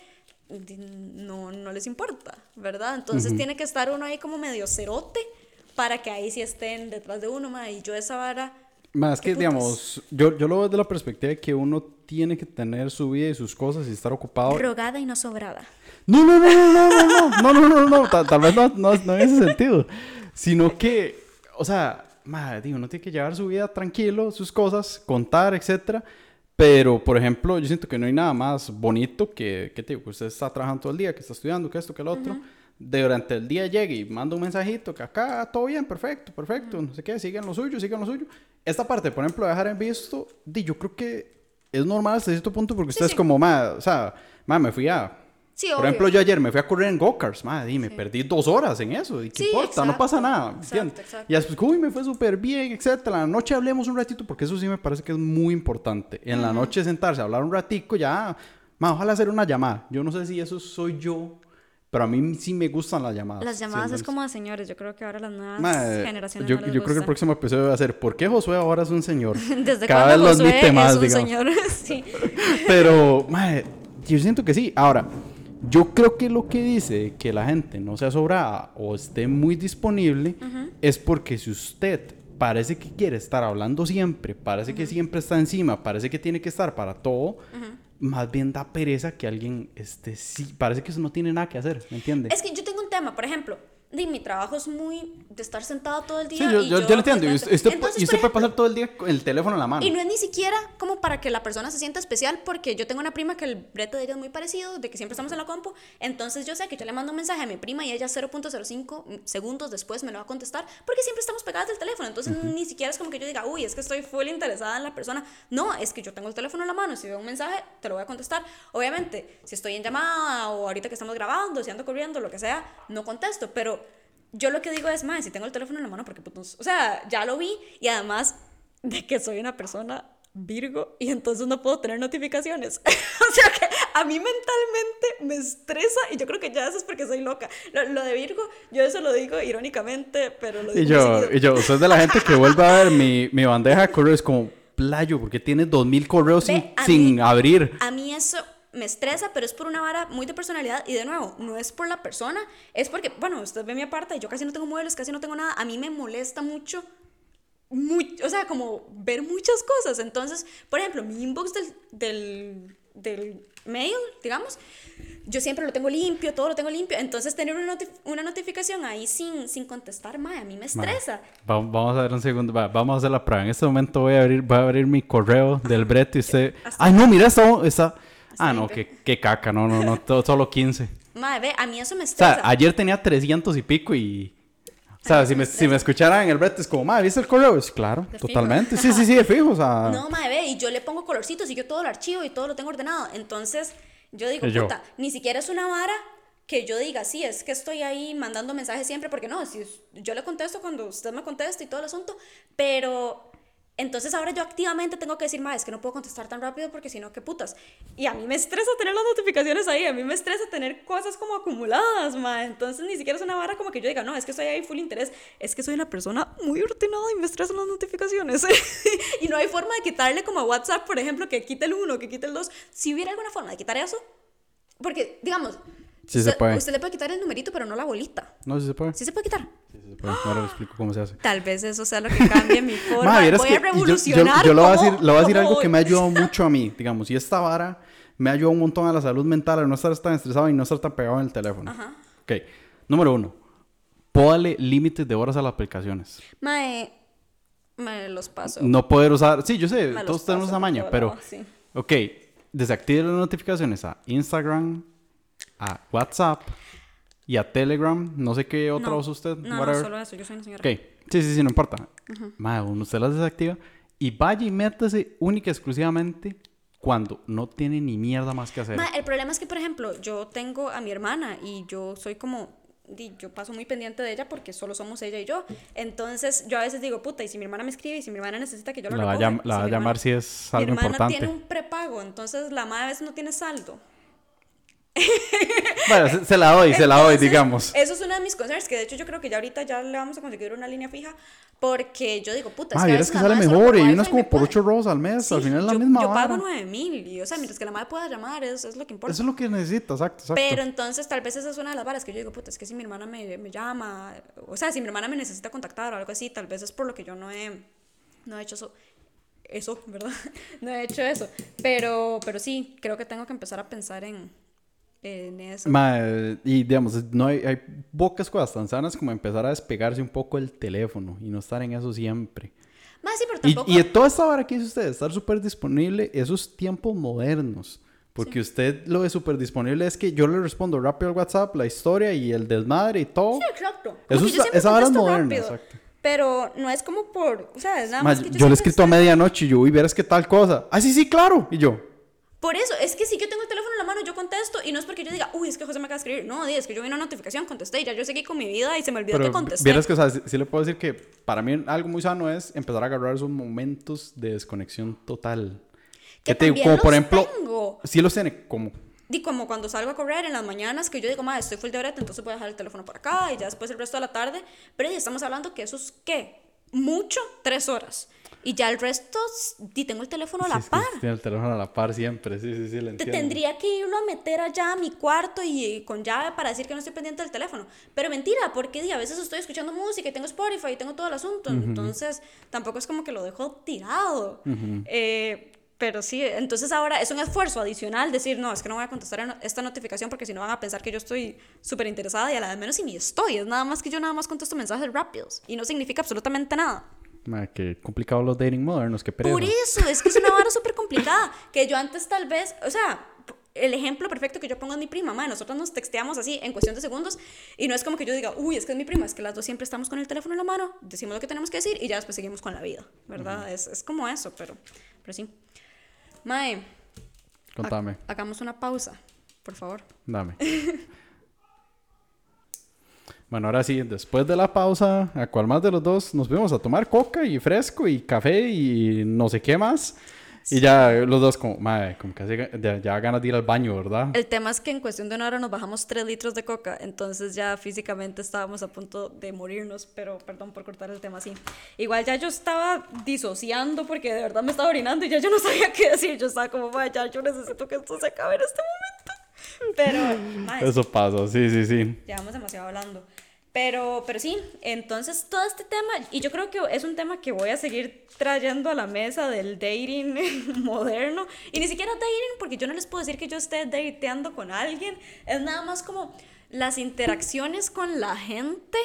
no, no les importa, ¿verdad? Entonces tiene que estar uno ahí como medio cerote para que ahí sí estén detrás de uno, mae. Y yo esa vara. Más ¿Qué que, putas? digamos, yo, yo lo veo desde la perspectiva de que uno tiene que tener su vida y sus cosas y estar ocupado. Rogada y no sobrada. No, no, no, no, no, no, no, no, no, no, tal, tal vez no, no, no en ese sentido, sino que, o sea, madre, digo, uno tiene que llevar su vida tranquilo, sus cosas, contar, etcétera, pero, por ejemplo, yo siento que no hay nada más bonito que, que te digo, que usted está trabajando todo el día, que está estudiando, que esto, que lo otro, de durante el día llegue y manda un mensajito que acá todo bien, perfecto, perfecto, no sé qué, sigan lo suyo, sigan lo suyo. Esta parte, por ejemplo, de dejar en visto, di, yo creo que es normal hasta cierto punto porque usted es sí. como, ma, o sea, ma, me fui a Sí, por obvio. ejemplo, yo ayer me fui a correr en go-karts, madre, y me perdí dos horas en eso. ¿Y qué Sí, importa? No exacto, pasa nada, ¿me exacto, entiendes? Y después, uy, me fue súper bien, etcétera. La noche hablemos un ratito, porque eso sí me parece que es muy importante. En la noche sentarse hablar un ratico, ya, ma, ojalá hacer una llamada. Yo no sé si eso soy yo, pero a mí sí me gustan las llamadas. Las llamadas es como de señores. Yo creo que ahora las nuevas Madre, generaciones yo, no les yo creo que el gusta. próximo episodio va a ser ¿Por qué Josué ahora es un señor? Desde Cada vez lo admite más, es un digamos. señor. sí. Pero, madre, yo siento que sí. Ahora, yo creo que lo que dice que la gente no sea sobrada o esté muy disponible es porque si usted parece que quiere estar hablando siempre, parece que siempre está encima, parece que tiene que estar para todo, más bien da pereza que alguien esté sí, parece que eso no tiene nada que hacer, ¿me entiende? Es que yo tengo un tema, por ejemplo, de mi trabajo es muy de estar sentado todo el día. Sí, yo, y yo, yo lo entiendo. Y usted, usted- entonces, y usted puede pasar todo el día con el teléfono en la mano. Y no es ni siquiera como para que la persona se sienta especial, porque yo tengo una prima que el brete de ella es muy parecido, de que siempre estamos en la compu. Entonces yo sé que yo le mando un mensaje a mi prima y ella 0.05 segundos después me lo va a contestar, porque siempre estamos pegadas del teléfono. Entonces ni siquiera es como que yo diga, uy, es que estoy full interesada en la persona. No, es que yo tengo el teléfono en la mano. Si veo un mensaje, te lo voy a contestar. Obviamente, si estoy en llamada o ahorita que estamos grabando, si ando corriendo, lo que sea, no contesto. Pero yo lo que digo es, más, si tengo el teléfono en la mano, porque putos. O sea, ya lo vi y además de que soy una persona Virgo y entonces no puedo tener notificaciones. o sea que a mí mentalmente me estresa y yo creo que ya eso es porque soy loca. Lo, lo de Virgo, yo eso lo digo irónicamente, pero lo digo Y yo, y yo, usted es de la gente que vuelve a ver mi, mi bandeja de correos como playo, porque tiene dos mil correos Ve, sin, a sin mí- abrir. A mí eso me estresa, pero es por una vara muy de personalidad y de nuevo, no es por la persona, es porque, bueno, usted ve mi aparta y yo casi no tengo muebles, casi no tengo nada, a mí me molesta mucho, muy, o sea, como ver muchas cosas. Entonces, por ejemplo, mi inbox del, del, del mail, digamos, yo siempre lo tengo limpio, todo lo tengo limpio, entonces tener una, una notificación ahí sin, sin contestar, mae, a mí me estresa. Va- vamos a ver un segundo, va, vamos a hacer la prueba. En este momento voy a abrir, voy a abrir mi correo del Brett y usted... Hasta- Ay, no, mira, está... está... Ah, no, qué, qué caca, no, no, no, todo- solo 15. Mae, ve, a mí eso me O estresa. sea, ayer tenía 300 y pico y... O sea, si me, si me escucharan en el Brett es como, madre, ¿viste el correo? Es claro, De fijo. totalmente. Sí, sí, sí, de fijo, o sea... No, madre, ve, y yo le pongo colorcitos y yo todo lo archivo y todo lo tengo ordenado. Entonces, yo digo, yo. puta, ni siquiera es una vara que yo diga, sí, es que estoy ahí mandando mensajes siempre, porque no, si yo le contesto cuando usted me contesta y todo el asunto, pero entonces ahora yo activamente tengo que decir, ma, es que no puedo contestar tan rápido porque si no, qué putas. Y a mí me estresa tener las notificaciones ahí, a mí me estresa tener cosas como acumuladas, ma. Entonces ni siquiera es una vara como que yo diga, no, es que estoy ahí full interés, es que soy una persona muy ordenada y me estresan las notificaciones. y no hay forma de quitarle como a WhatsApp, por ejemplo, que quite el 1, que quite el 2. Si hubiera alguna forma de quitar eso, porque, digamos, Sí se Usted- puede. Usted le puede quitar el numerito, pero no la bolita. No, sí se puede. Sí se puede quitar. Ahora le explico cómo se hace. Tal vez eso sea lo que cambie mi forma. Ma, Voy que- a y yo- yo, revolucionar. yo le voy a decir, le voy a decir algo que me ha ayudado mucho a mí, digamos, y esta vara me ha ayudado un montón a la salud mental, a no estar tan estresado y no estar tan pegado en el teléfono. Ajá. Ok, número uno, pódale límites de horas a las aplicaciones. Mae, me los paso. No poder usar, sí, yo sé, Me todos tenemos esa maña, pero, sí. ok, desactive las notificaciones a Instagram, a WhatsApp y a Telegram, no sé qué otra No, usa usted, No, no, solo eso. Yo soy una señora. Ok, sí, sí, sí, no importa. Madre, uno usted las desactiva y vaya y métase única y exclusivamente cuando no tiene ni mierda más que hacer. Ma, el problema es que, por ejemplo, yo tengo a mi hermana y yo soy como. Yo paso muy pendiente de ella porque solo somos ella y yo. Entonces, yo a veces digo, puta, y si mi hermana me escribe y si mi hermana necesita que yo lo la va a, recoja, y la si va a mi llamar hermana- si es Mi algo hermana importante. tiene un prepago, entonces la madre a veces no tiene saldo. Bueno, se, se la doy, se la doy, digamos. Eso es una de mis concerns, que de hecho yo creo que ya ahorita ya le vamos a conseguir una línea fija, porque yo digo, puta, Ah, a vieras veces que sale mejor y unas como por puede- 8 robos al mes, al Sí, final es la yo, misma yo vara. pago 9 mil, y o sea, mientras que la madre pueda llamar, es, es lo que importa. Eso es lo que necesita, exacto, exacto. Pero entonces tal vez esa es una de las varas que yo digo, puta, es que si mi hermana me, me llama, o sea, si mi hermana me necesita contactar o algo así, tal vez es por lo que yo no he, no he hecho eso. Eso, ¿verdad? no he hecho eso. Pero, pero sí, creo que tengo que empezar a pensar en, en eso. Ma, y digamos, no hay, hay pocas cosas tan sanas como empezar a despegarse un poco del teléfono y no estar en eso siempre. Más sí, pero Y, tampoco... y de toda esta hora que dice usted, estar súper disponible, esos tiempos modernos. Porque usted lo de súper disponible es que yo le respondo rápido al WhatsApp, la historia y el desmadre y todo. Sí, exacto. Eso que es- esa vara es moderna, exacto. Pero no es como por, o sea, es nada Ma, más que yo, yo, le he escrito a estoy- medianoche y yo, y verás qué tal cosa. Ah, sí, sí, claro. Y yo, Por eso, es que si yo tengo el teléfono en la mano, yo contesto y no es porque yo diga, uy, es que José me acaba de escribir. No, es que yo vi una notificación, contesté y ya yo seguí con mi vida y se me olvidó que pero contesté. vieras que, o sea, sí, sí le puedo decir que para mí algo muy sano es empezar a agarrar esos momentos de desconexión total. Que te digo, como por los ejemplo, tengo. sí los tiene, como Di como cuando salgo a correr en las mañanas, que yo digo, ma, estoy full de brete, entonces voy a dejar el teléfono por acá y ya después el resto de la tarde. Pero ya estamos hablando que eso es, ¿qué? Mucho, tres horas. Y ya el resto, di, tengo el teléfono a la Sí, es que par. Tiene el teléfono a la par siempre, sí, sí, sí, le Te entiendo. tendría que irlo a meter allá a mi cuarto y eh, con llave para decir que no estoy pendiente del teléfono. Pero mentira, porque a veces estoy escuchando música y tengo Spotify y tengo todo el asunto. Entonces, tampoco es como que lo dejo tirado. Eh, pero sí, entonces ahora es un esfuerzo adicional decir, no, es que no voy a contestar esta notificación porque si no van a pensar que yo estoy súper interesada y a la de menos y ni estoy. Es nada más que yo nada más contesto mensajes rápidos y no significa absolutamente nada. Ma, qué complicado los dating modernos, qué pereza. Por eso, es que es una vara súper complicada. Que yo antes tal vez, o sea, el ejemplo perfecto que yo pongo es mi prima, madre, nosotros nos texteamos así en cuestión de segundos y no es como que yo diga, uy, es que es mi prima, es que las dos siempre estamos con el teléfono en la mano, decimos lo que tenemos que decir y ya después seguimos con la vida, ¿verdad? es, es como eso, pero, pero sí. Mae, Contame, hagamos una pausa, por favor. dame. Bueno, ahora sí, después de la pausa, ¿a cuál más de los dos? Nos fuimos a tomar coca y fresco y café y no sé qué más. Y ya los dos como, madre, como hace- ya, ya ganas de ir al baño, ¿verdad? El tema es que en cuestión de una hora nos bajamos 3 litros de coca, entonces ya físicamente estábamos a punto de morirnos, pero perdón por cortar el tema así. Igual ya yo estaba disociando porque de verdad me estaba orinando y ya yo no sabía qué decir, yo estaba como, vaya, yo necesito que esto se acabe en este momento. Pero, mae, Eso pasa, sí, sí, sí. llevamos demasiado hablando. Pero, pero sí, entonces todo este tema, y yo creo que es un tema que voy a seguir trayendo a la mesa del dating moderno, y ni siquiera dating, porque yo no les puedo decir que yo esté dateando con alguien, es nada más como las interacciones con la gente,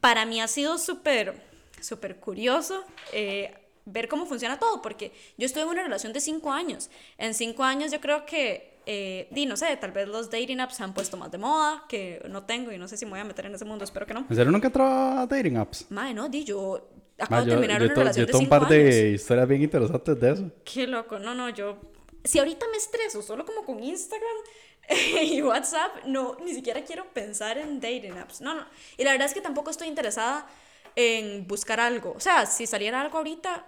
para mí ha sido súper, súper curioso. eh, ver cómo funciona todo, porque yo estuve en una relación de cinco años. En cinco años yo creo que, eh, di, no sé, tal vez los dating apps se han puesto más de moda, que no tengo y no sé si me voy a meter en ese mundo, espero que no. ¿En serio nunca entraba dating apps? Mae, no, di, yo Ma, acabo de yo, terminar yo una to- relación yo de tengo un cinco par años. de historias bien interesantes de eso. Qué loco, no, no, yo... Si ahorita me estreso solo como con Instagram y WhatsApp, no, ni siquiera quiero pensar en dating apps. No, no. Y la verdad es que tampoco estoy interesada en buscar algo. O sea, si saliera algo ahorita,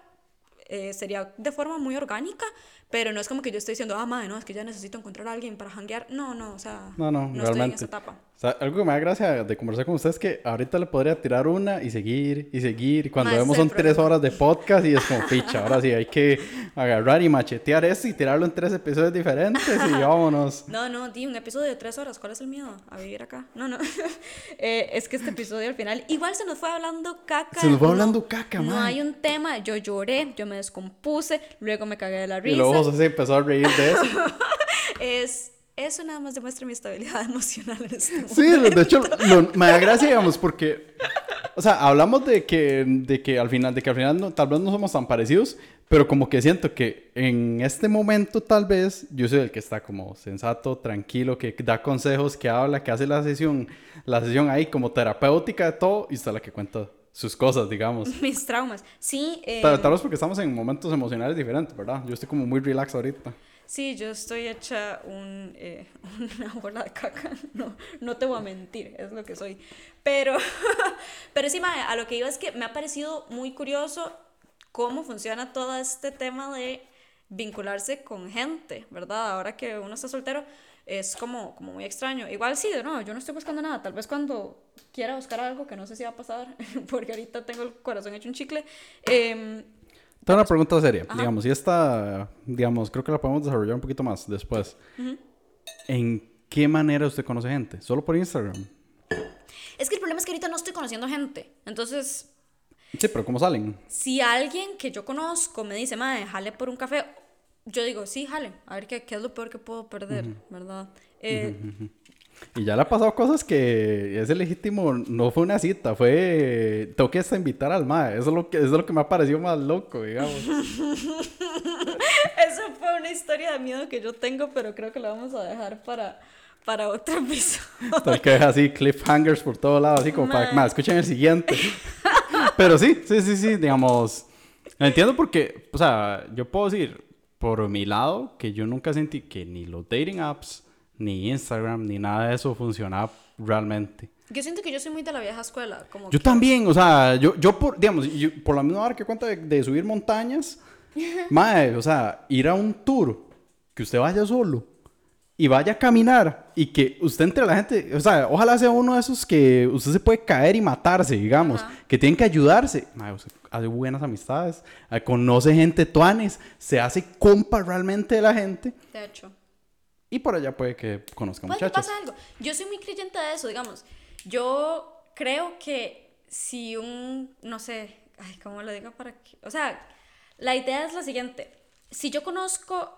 eh, sería de forma muy orgánica, Pero no es como que yo estoy diciendo, ah, madre, no, es que ya necesito encontrar a alguien para hanguear. No, no, o sea, No, no, estoy en esa etapa. O sea, algo que me da gracia de conversar con usted es que ahorita le podría tirar una y seguir y seguir. Y cuando vemos son tres horas de podcast y es como, picha, ahora sí hay que agarrar y machetear esto y tirarlo en tres episodios diferentes y vámonos. No, no, di un episodio de tres horas. ¿Cuál es el miedo? A vivir acá. No, no. Eh, es que este episodio al final, igual se nos fue hablando caca. Se nos fue no- hablando caca, No mae. hay un tema. Yo lloré, yo me descompuse, luego me cagué de la Y risa. luego José se empezó a reír de eso. Es, eso nada más demuestra mi estabilidad emocional en este momento. Sí, de hecho, lo- me da gracia, digamos, porque, o sea, hablamos de que, de que al final, de que al final no, tal vez no somos tan parecidos, pero como que siento que en este momento tal vez yo soy el que está como sensato, tranquilo, que da consejos, que habla, que hace la sesión, la sesión ahí como terapéutica de todo y está la que cuenta sus cosas, digamos. Mis traumas. Sí, eh, Tal, tal vez porque estamos en momentos emocionales diferentes, ¿verdad? Yo estoy como muy relax ahorita. Sí, yo estoy hecha un, eh, una bola de caca. No, no te voy a mentir, es lo que soy. Pero, pero sí, a lo que iba es que me ha parecido muy curioso cómo funciona todo este tema de vincularse con gente, ¿verdad? Ahora que uno está soltero es como, como muy extraño. Igual sí, no, yo no estoy buscando nada. Tal vez cuando quiera buscar algo que no sé si va a pasar, porque ahorita tengo el corazón hecho un chicle. em, Tengo una pregunta seria, digamos, y esta, digamos, creo que la podemos desarrollar un poquito más después. ¿En qué manera usted conoce gente? ¿Solo por Instagram? es que el problema es que ahorita no estoy conociendo gente. Entonces, Sí, pero ¿cómo salen? si alguien que yo conozco me dice, madre, jale por un café, yo digo, sí, jale, a ver qué, qué es lo peor que puedo perder, ¿verdad? Eh, Y ya le ha pasado cosas que es legítimo, no fue una cita, fue tengo que hasta invitar al MAE. Eso es lo que, eso es lo que me ha parecido más loco, digamos. Eso fue una historia de miedo que yo tengo, pero creo que la vamos a dejar para, para otro episodio. Tal que deja así cliffhangers por todos lados, así como para más, escuchen el siguiente. Pero sí, sí, sí, sí, digamos. Entiendo porque, o sea, yo puedo decir por mi lado que yo nunca sentí que ni los dating apps, ni Instagram, ni nada de eso funcionaba realmente. Yo siento que yo soy muy de la vieja escuela, como Yo que- también, o sea, yo, yo por, digamos, yo- por la misma hora que cuenta de, de subir montañas, mae, o sea, ir a un tour, que usted vaya solo y vaya a caminar y que usted entre la gente, o sea, ojalá sea uno de esos que usted se puede caer y matarse, digamos, Ajá. que tienen que ayudarse. Mae, usted hace buenas amistades, eh, conoce gente tuanes, se hace compa realmente de la gente De hecho. Y por allá puede que conozca Puede muchachos. pasa algo. Yo soy muy creyente de eso, digamos. Yo creo que si un, no sé, ay, ¿cómo lo digo para que? O sea, la idea es la siguiente. Si yo conozco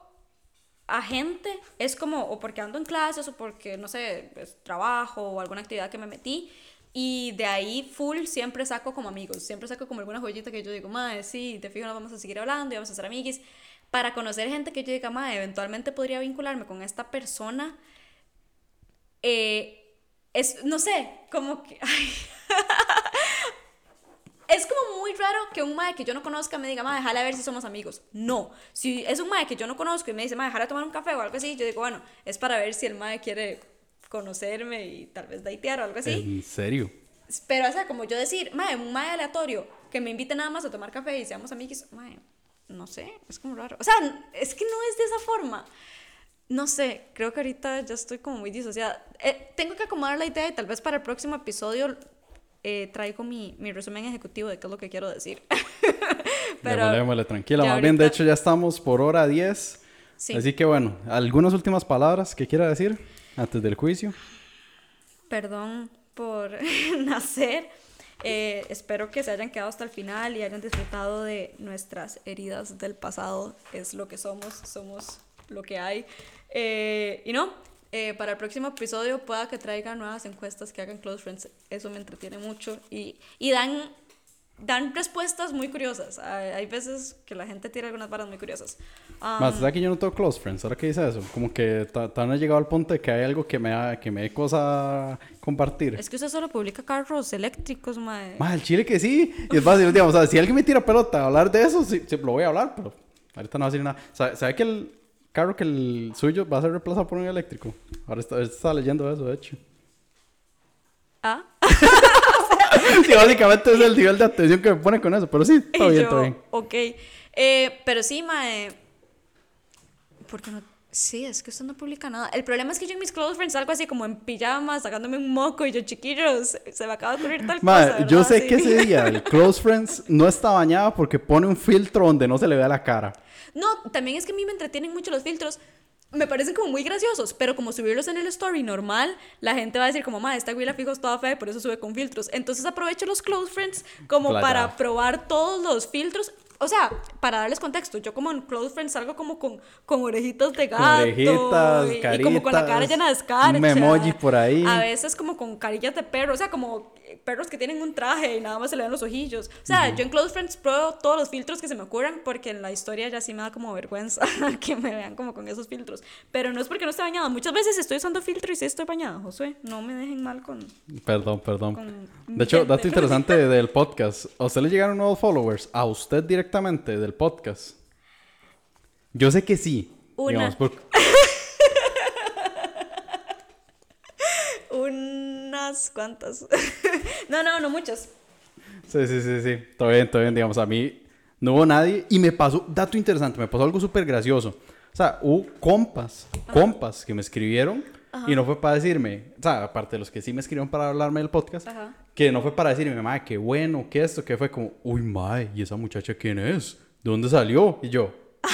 a gente, es como, o porque ando en clases, o porque, no sé, es trabajo o alguna actividad que me metí, y de ahí full siempre saco como amigos, siempre saco como alguna joyita que yo digo, madre, sí, te fijo, nos vamos a seguir hablando y vamos a ser amiguis, para conocer gente que yo diga, madre, eventualmente podría vincularme con esta persona, eh, es, no sé, como que, ay. Es como muy raro que un mae que yo no conozca me diga, mae, déjale a ver si somos amigos. No. Si es un mae que yo no conozco y me dice, mae, déjale tomar un café o algo así, yo digo, bueno, es para ver si el mae quiere conocerme y tal vez datear o algo así. En serio. Pero, o sea, como yo decir, mae, un mae aleatorio que me invite nada más a tomar café y seamos amigos, mae, no sé, es como raro. O sea, es que no es de esa forma. No sé, creo que ahorita ya estoy como muy disociada. Eh, tengo que acomodar la idea y tal vez para el próximo episodio eh, traigo mi, mi resumen ejecutivo de qué es lo que quiero decir. Démosle, démosle, tranquila. Más bien, de hecho, ya estamos por hora 10. Sí. Así que bueno, ¿algunas últimas palabras que quiera decir antes del juicio? Perdón por nacer. Eh, espero que se hayan quedado hasta el final y hayan disfrutado de nuestras heridas del pasado. Es lo que somos, somos lo que hay. Eh, y no, eh, para el próximo episodio pueda que traigan nuevas encuestas que hagan Close Friends. Eso me entretiene mucho y, y dan, dan respuestas muy curiosas. Hay, hay veces que la gente tira algunas varas muy curiosas. Um, Más, ¿sabes que yo no tengo close friends? ¿Ahora que dice eso? Como que ta- todavía no he llegado al punto de que hay algo que me, da- que me dé cosa compartir. es que usted solo publica carros eléctricos, mae. Más, el chile que sí. Y es fácil, digamos, o sea, si alguien me tira pelota a hablar de eso, sí, sí, lo voy a hablar, pero ahorita no va a decir nada. ¿Sabe, sabe que el carro que el suyo va a ser reemplazado por un eléctrico? Ahora está, está leyendo eso, de hecho. Ah. Sí, básicamente es el nivel de atención que me pone con eso, pero sí, Y bien, yo, está bien. Ok. Eh, pero sí, mae. porque no. Sí, es que usted no publica nada. El problema es que yo en mis close friends salgo así como en pijama, sacándome un moco y yo, chiquillos, se me acaba de ocurrir tal Mae, cosa. yo sé Sí. que ese día el Close Friends no está bañada porque pone un filtro donde no se le vea la cara. No, también es que a mí me entretienen mucho los filtros. Me parecen como muy graciosos, pero como subirlos en el story normal, la gente va a decir como, ma, esta güila fijo es toda fea y por eso sube con filtros. Entonces aprovecho los close friends como para probar todos los filtros. O sea, para darles contexto, yo como en close friends salgo como con, con orejitas de gato. Orejitas, y, y como con la cara llena de escarcha. un emoji por ahí. A veces como con carillas de perro, o sea, como perros que tienen un traje y nada más se le ven los ojillos. O sea, yo en Close Friends pruebo todos los filtros que se me ocurran porque en la historia ya sí me da como vergüenza que me vean como con esos filtros. Pero no es porque no esté bañada. Muchas veces estoy usando filtro y sí estoy bañada, Josué. No me dejen mal con... Perdón, perdón. Con De hecho, dato interesante del podcast. ¿A usted le llegaron nuevos followers? ¿A usted directamente del podcast? Yo sé que sí. Una. digamos, por- Unas cuantas. no, no, no muchas. Sí, sí, sí, sí. Todo bien, todo bien. Digamos, a mí no hubo nadie. Y me pasó, dato interesante, me pasó algo súper gracioso. O sea, hubo compas, compas que me escribieron y no fue para decirme, o sea, aparte de los que sí me escribieron para hablarme del podcast, Ajá. que no fue para decirme, madre, qué bueno, qué esto, que fue como, uy, madre, ¿y esa muchacha quién es? ¿De dónde salió? Y yo.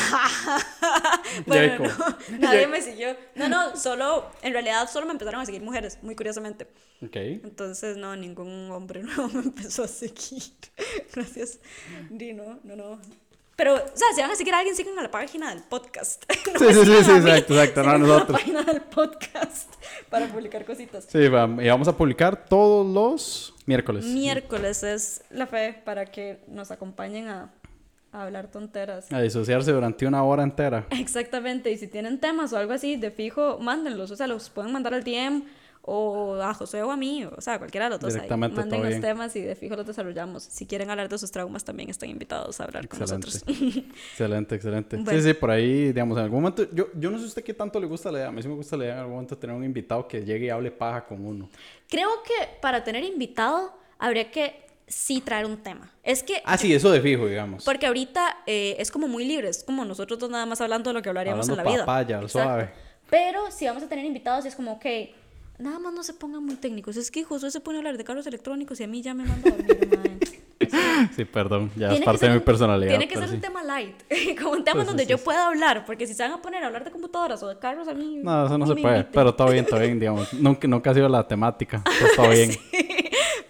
Bueno, no, nadie me siguió. No, no, solo, en realidad solo me empezaron a seguir mujeres, muy curiosamente. Ok. Entonces, no, ningún hombre nuevo me empezó a seguir. Gracias. Di, no, no. Pero, o sea, si van a seguir a alguien, sigan a la página del podcast. No Sí, sí, sí, sí, exacto, exacto, no a sigan a nosotros. la página del podcast para publicar cositas. Sí, y vamos a publicar todos los miércoles. Miércoles es la fe para que nos acompañen a, a hablar tonteras. A disociarse durante una hora entera. Exactamente, y si tienen temas o algo así, de fijo, mándenlos, o sea, los pueden mandar al DM o a José o a mí, o sea, cualquiera de los dos. ahí. Manden los bien. temas y de fijo los desarrollamos. Si quieren hablar de sus traumas, también están invitados a hablar con Excelente. nosotros. excelente, excelente. Bueno. Sí, sí, por ahí, digamos, en algún momento, yo, yo no sé a usted qué tanto le gusta la idea, a mí sí me gusta la idea en algún momento tener un invitado que llegue y hable paja con uno. Creo que para tener invitado habría que sí traer un tema. Es que Ah, sí, eso de fijo, digamos. Porque ahorita eh, es como muy libre, es como nosotros dos nada más hablando de lo que hablaríamos Hablando en la vida. papaya, Exacto. suave. Pero si vamos a tener invitados, es como, ok, nada más no se pongan muy técnicos. Es que Josué se pone a hablar de carros electrónicos y a mí ya me manda a dormir. Sí, perdón, ya es Tiene parte de mi personalidad. Tiene que ser sí. un tema light, como un tema Sí, sí, donde sí, yo sí. pueda hablar, porque si se van a poner a hablar de computadoras o de carros, a mí. No, eso no se puede, inviten. pero todo bien, todo bien, digamos. Nunca, nunca ha sido la temática, pues todo bien.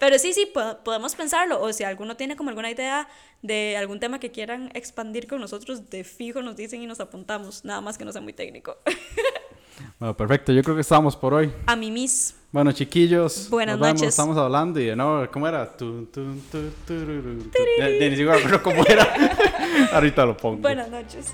Pero sí, sí, po- podemos pensarlo. O si alguno tiene como alguna idea de algún tema que quieran expandir con nosotros, de fijo nos dicen y nos apuntamos. Nada más que no sea muy técnico. Bueno, perfecto, yo creo que estamos por hoy. A mi miss. Bueno, chiquillos. Buenas nos vemos, noches. Estamos hablando y de nuevo, ¿cómo era? Tu, tu, acuerdo cómo era. Ahorita lo pongo. Buenas noches.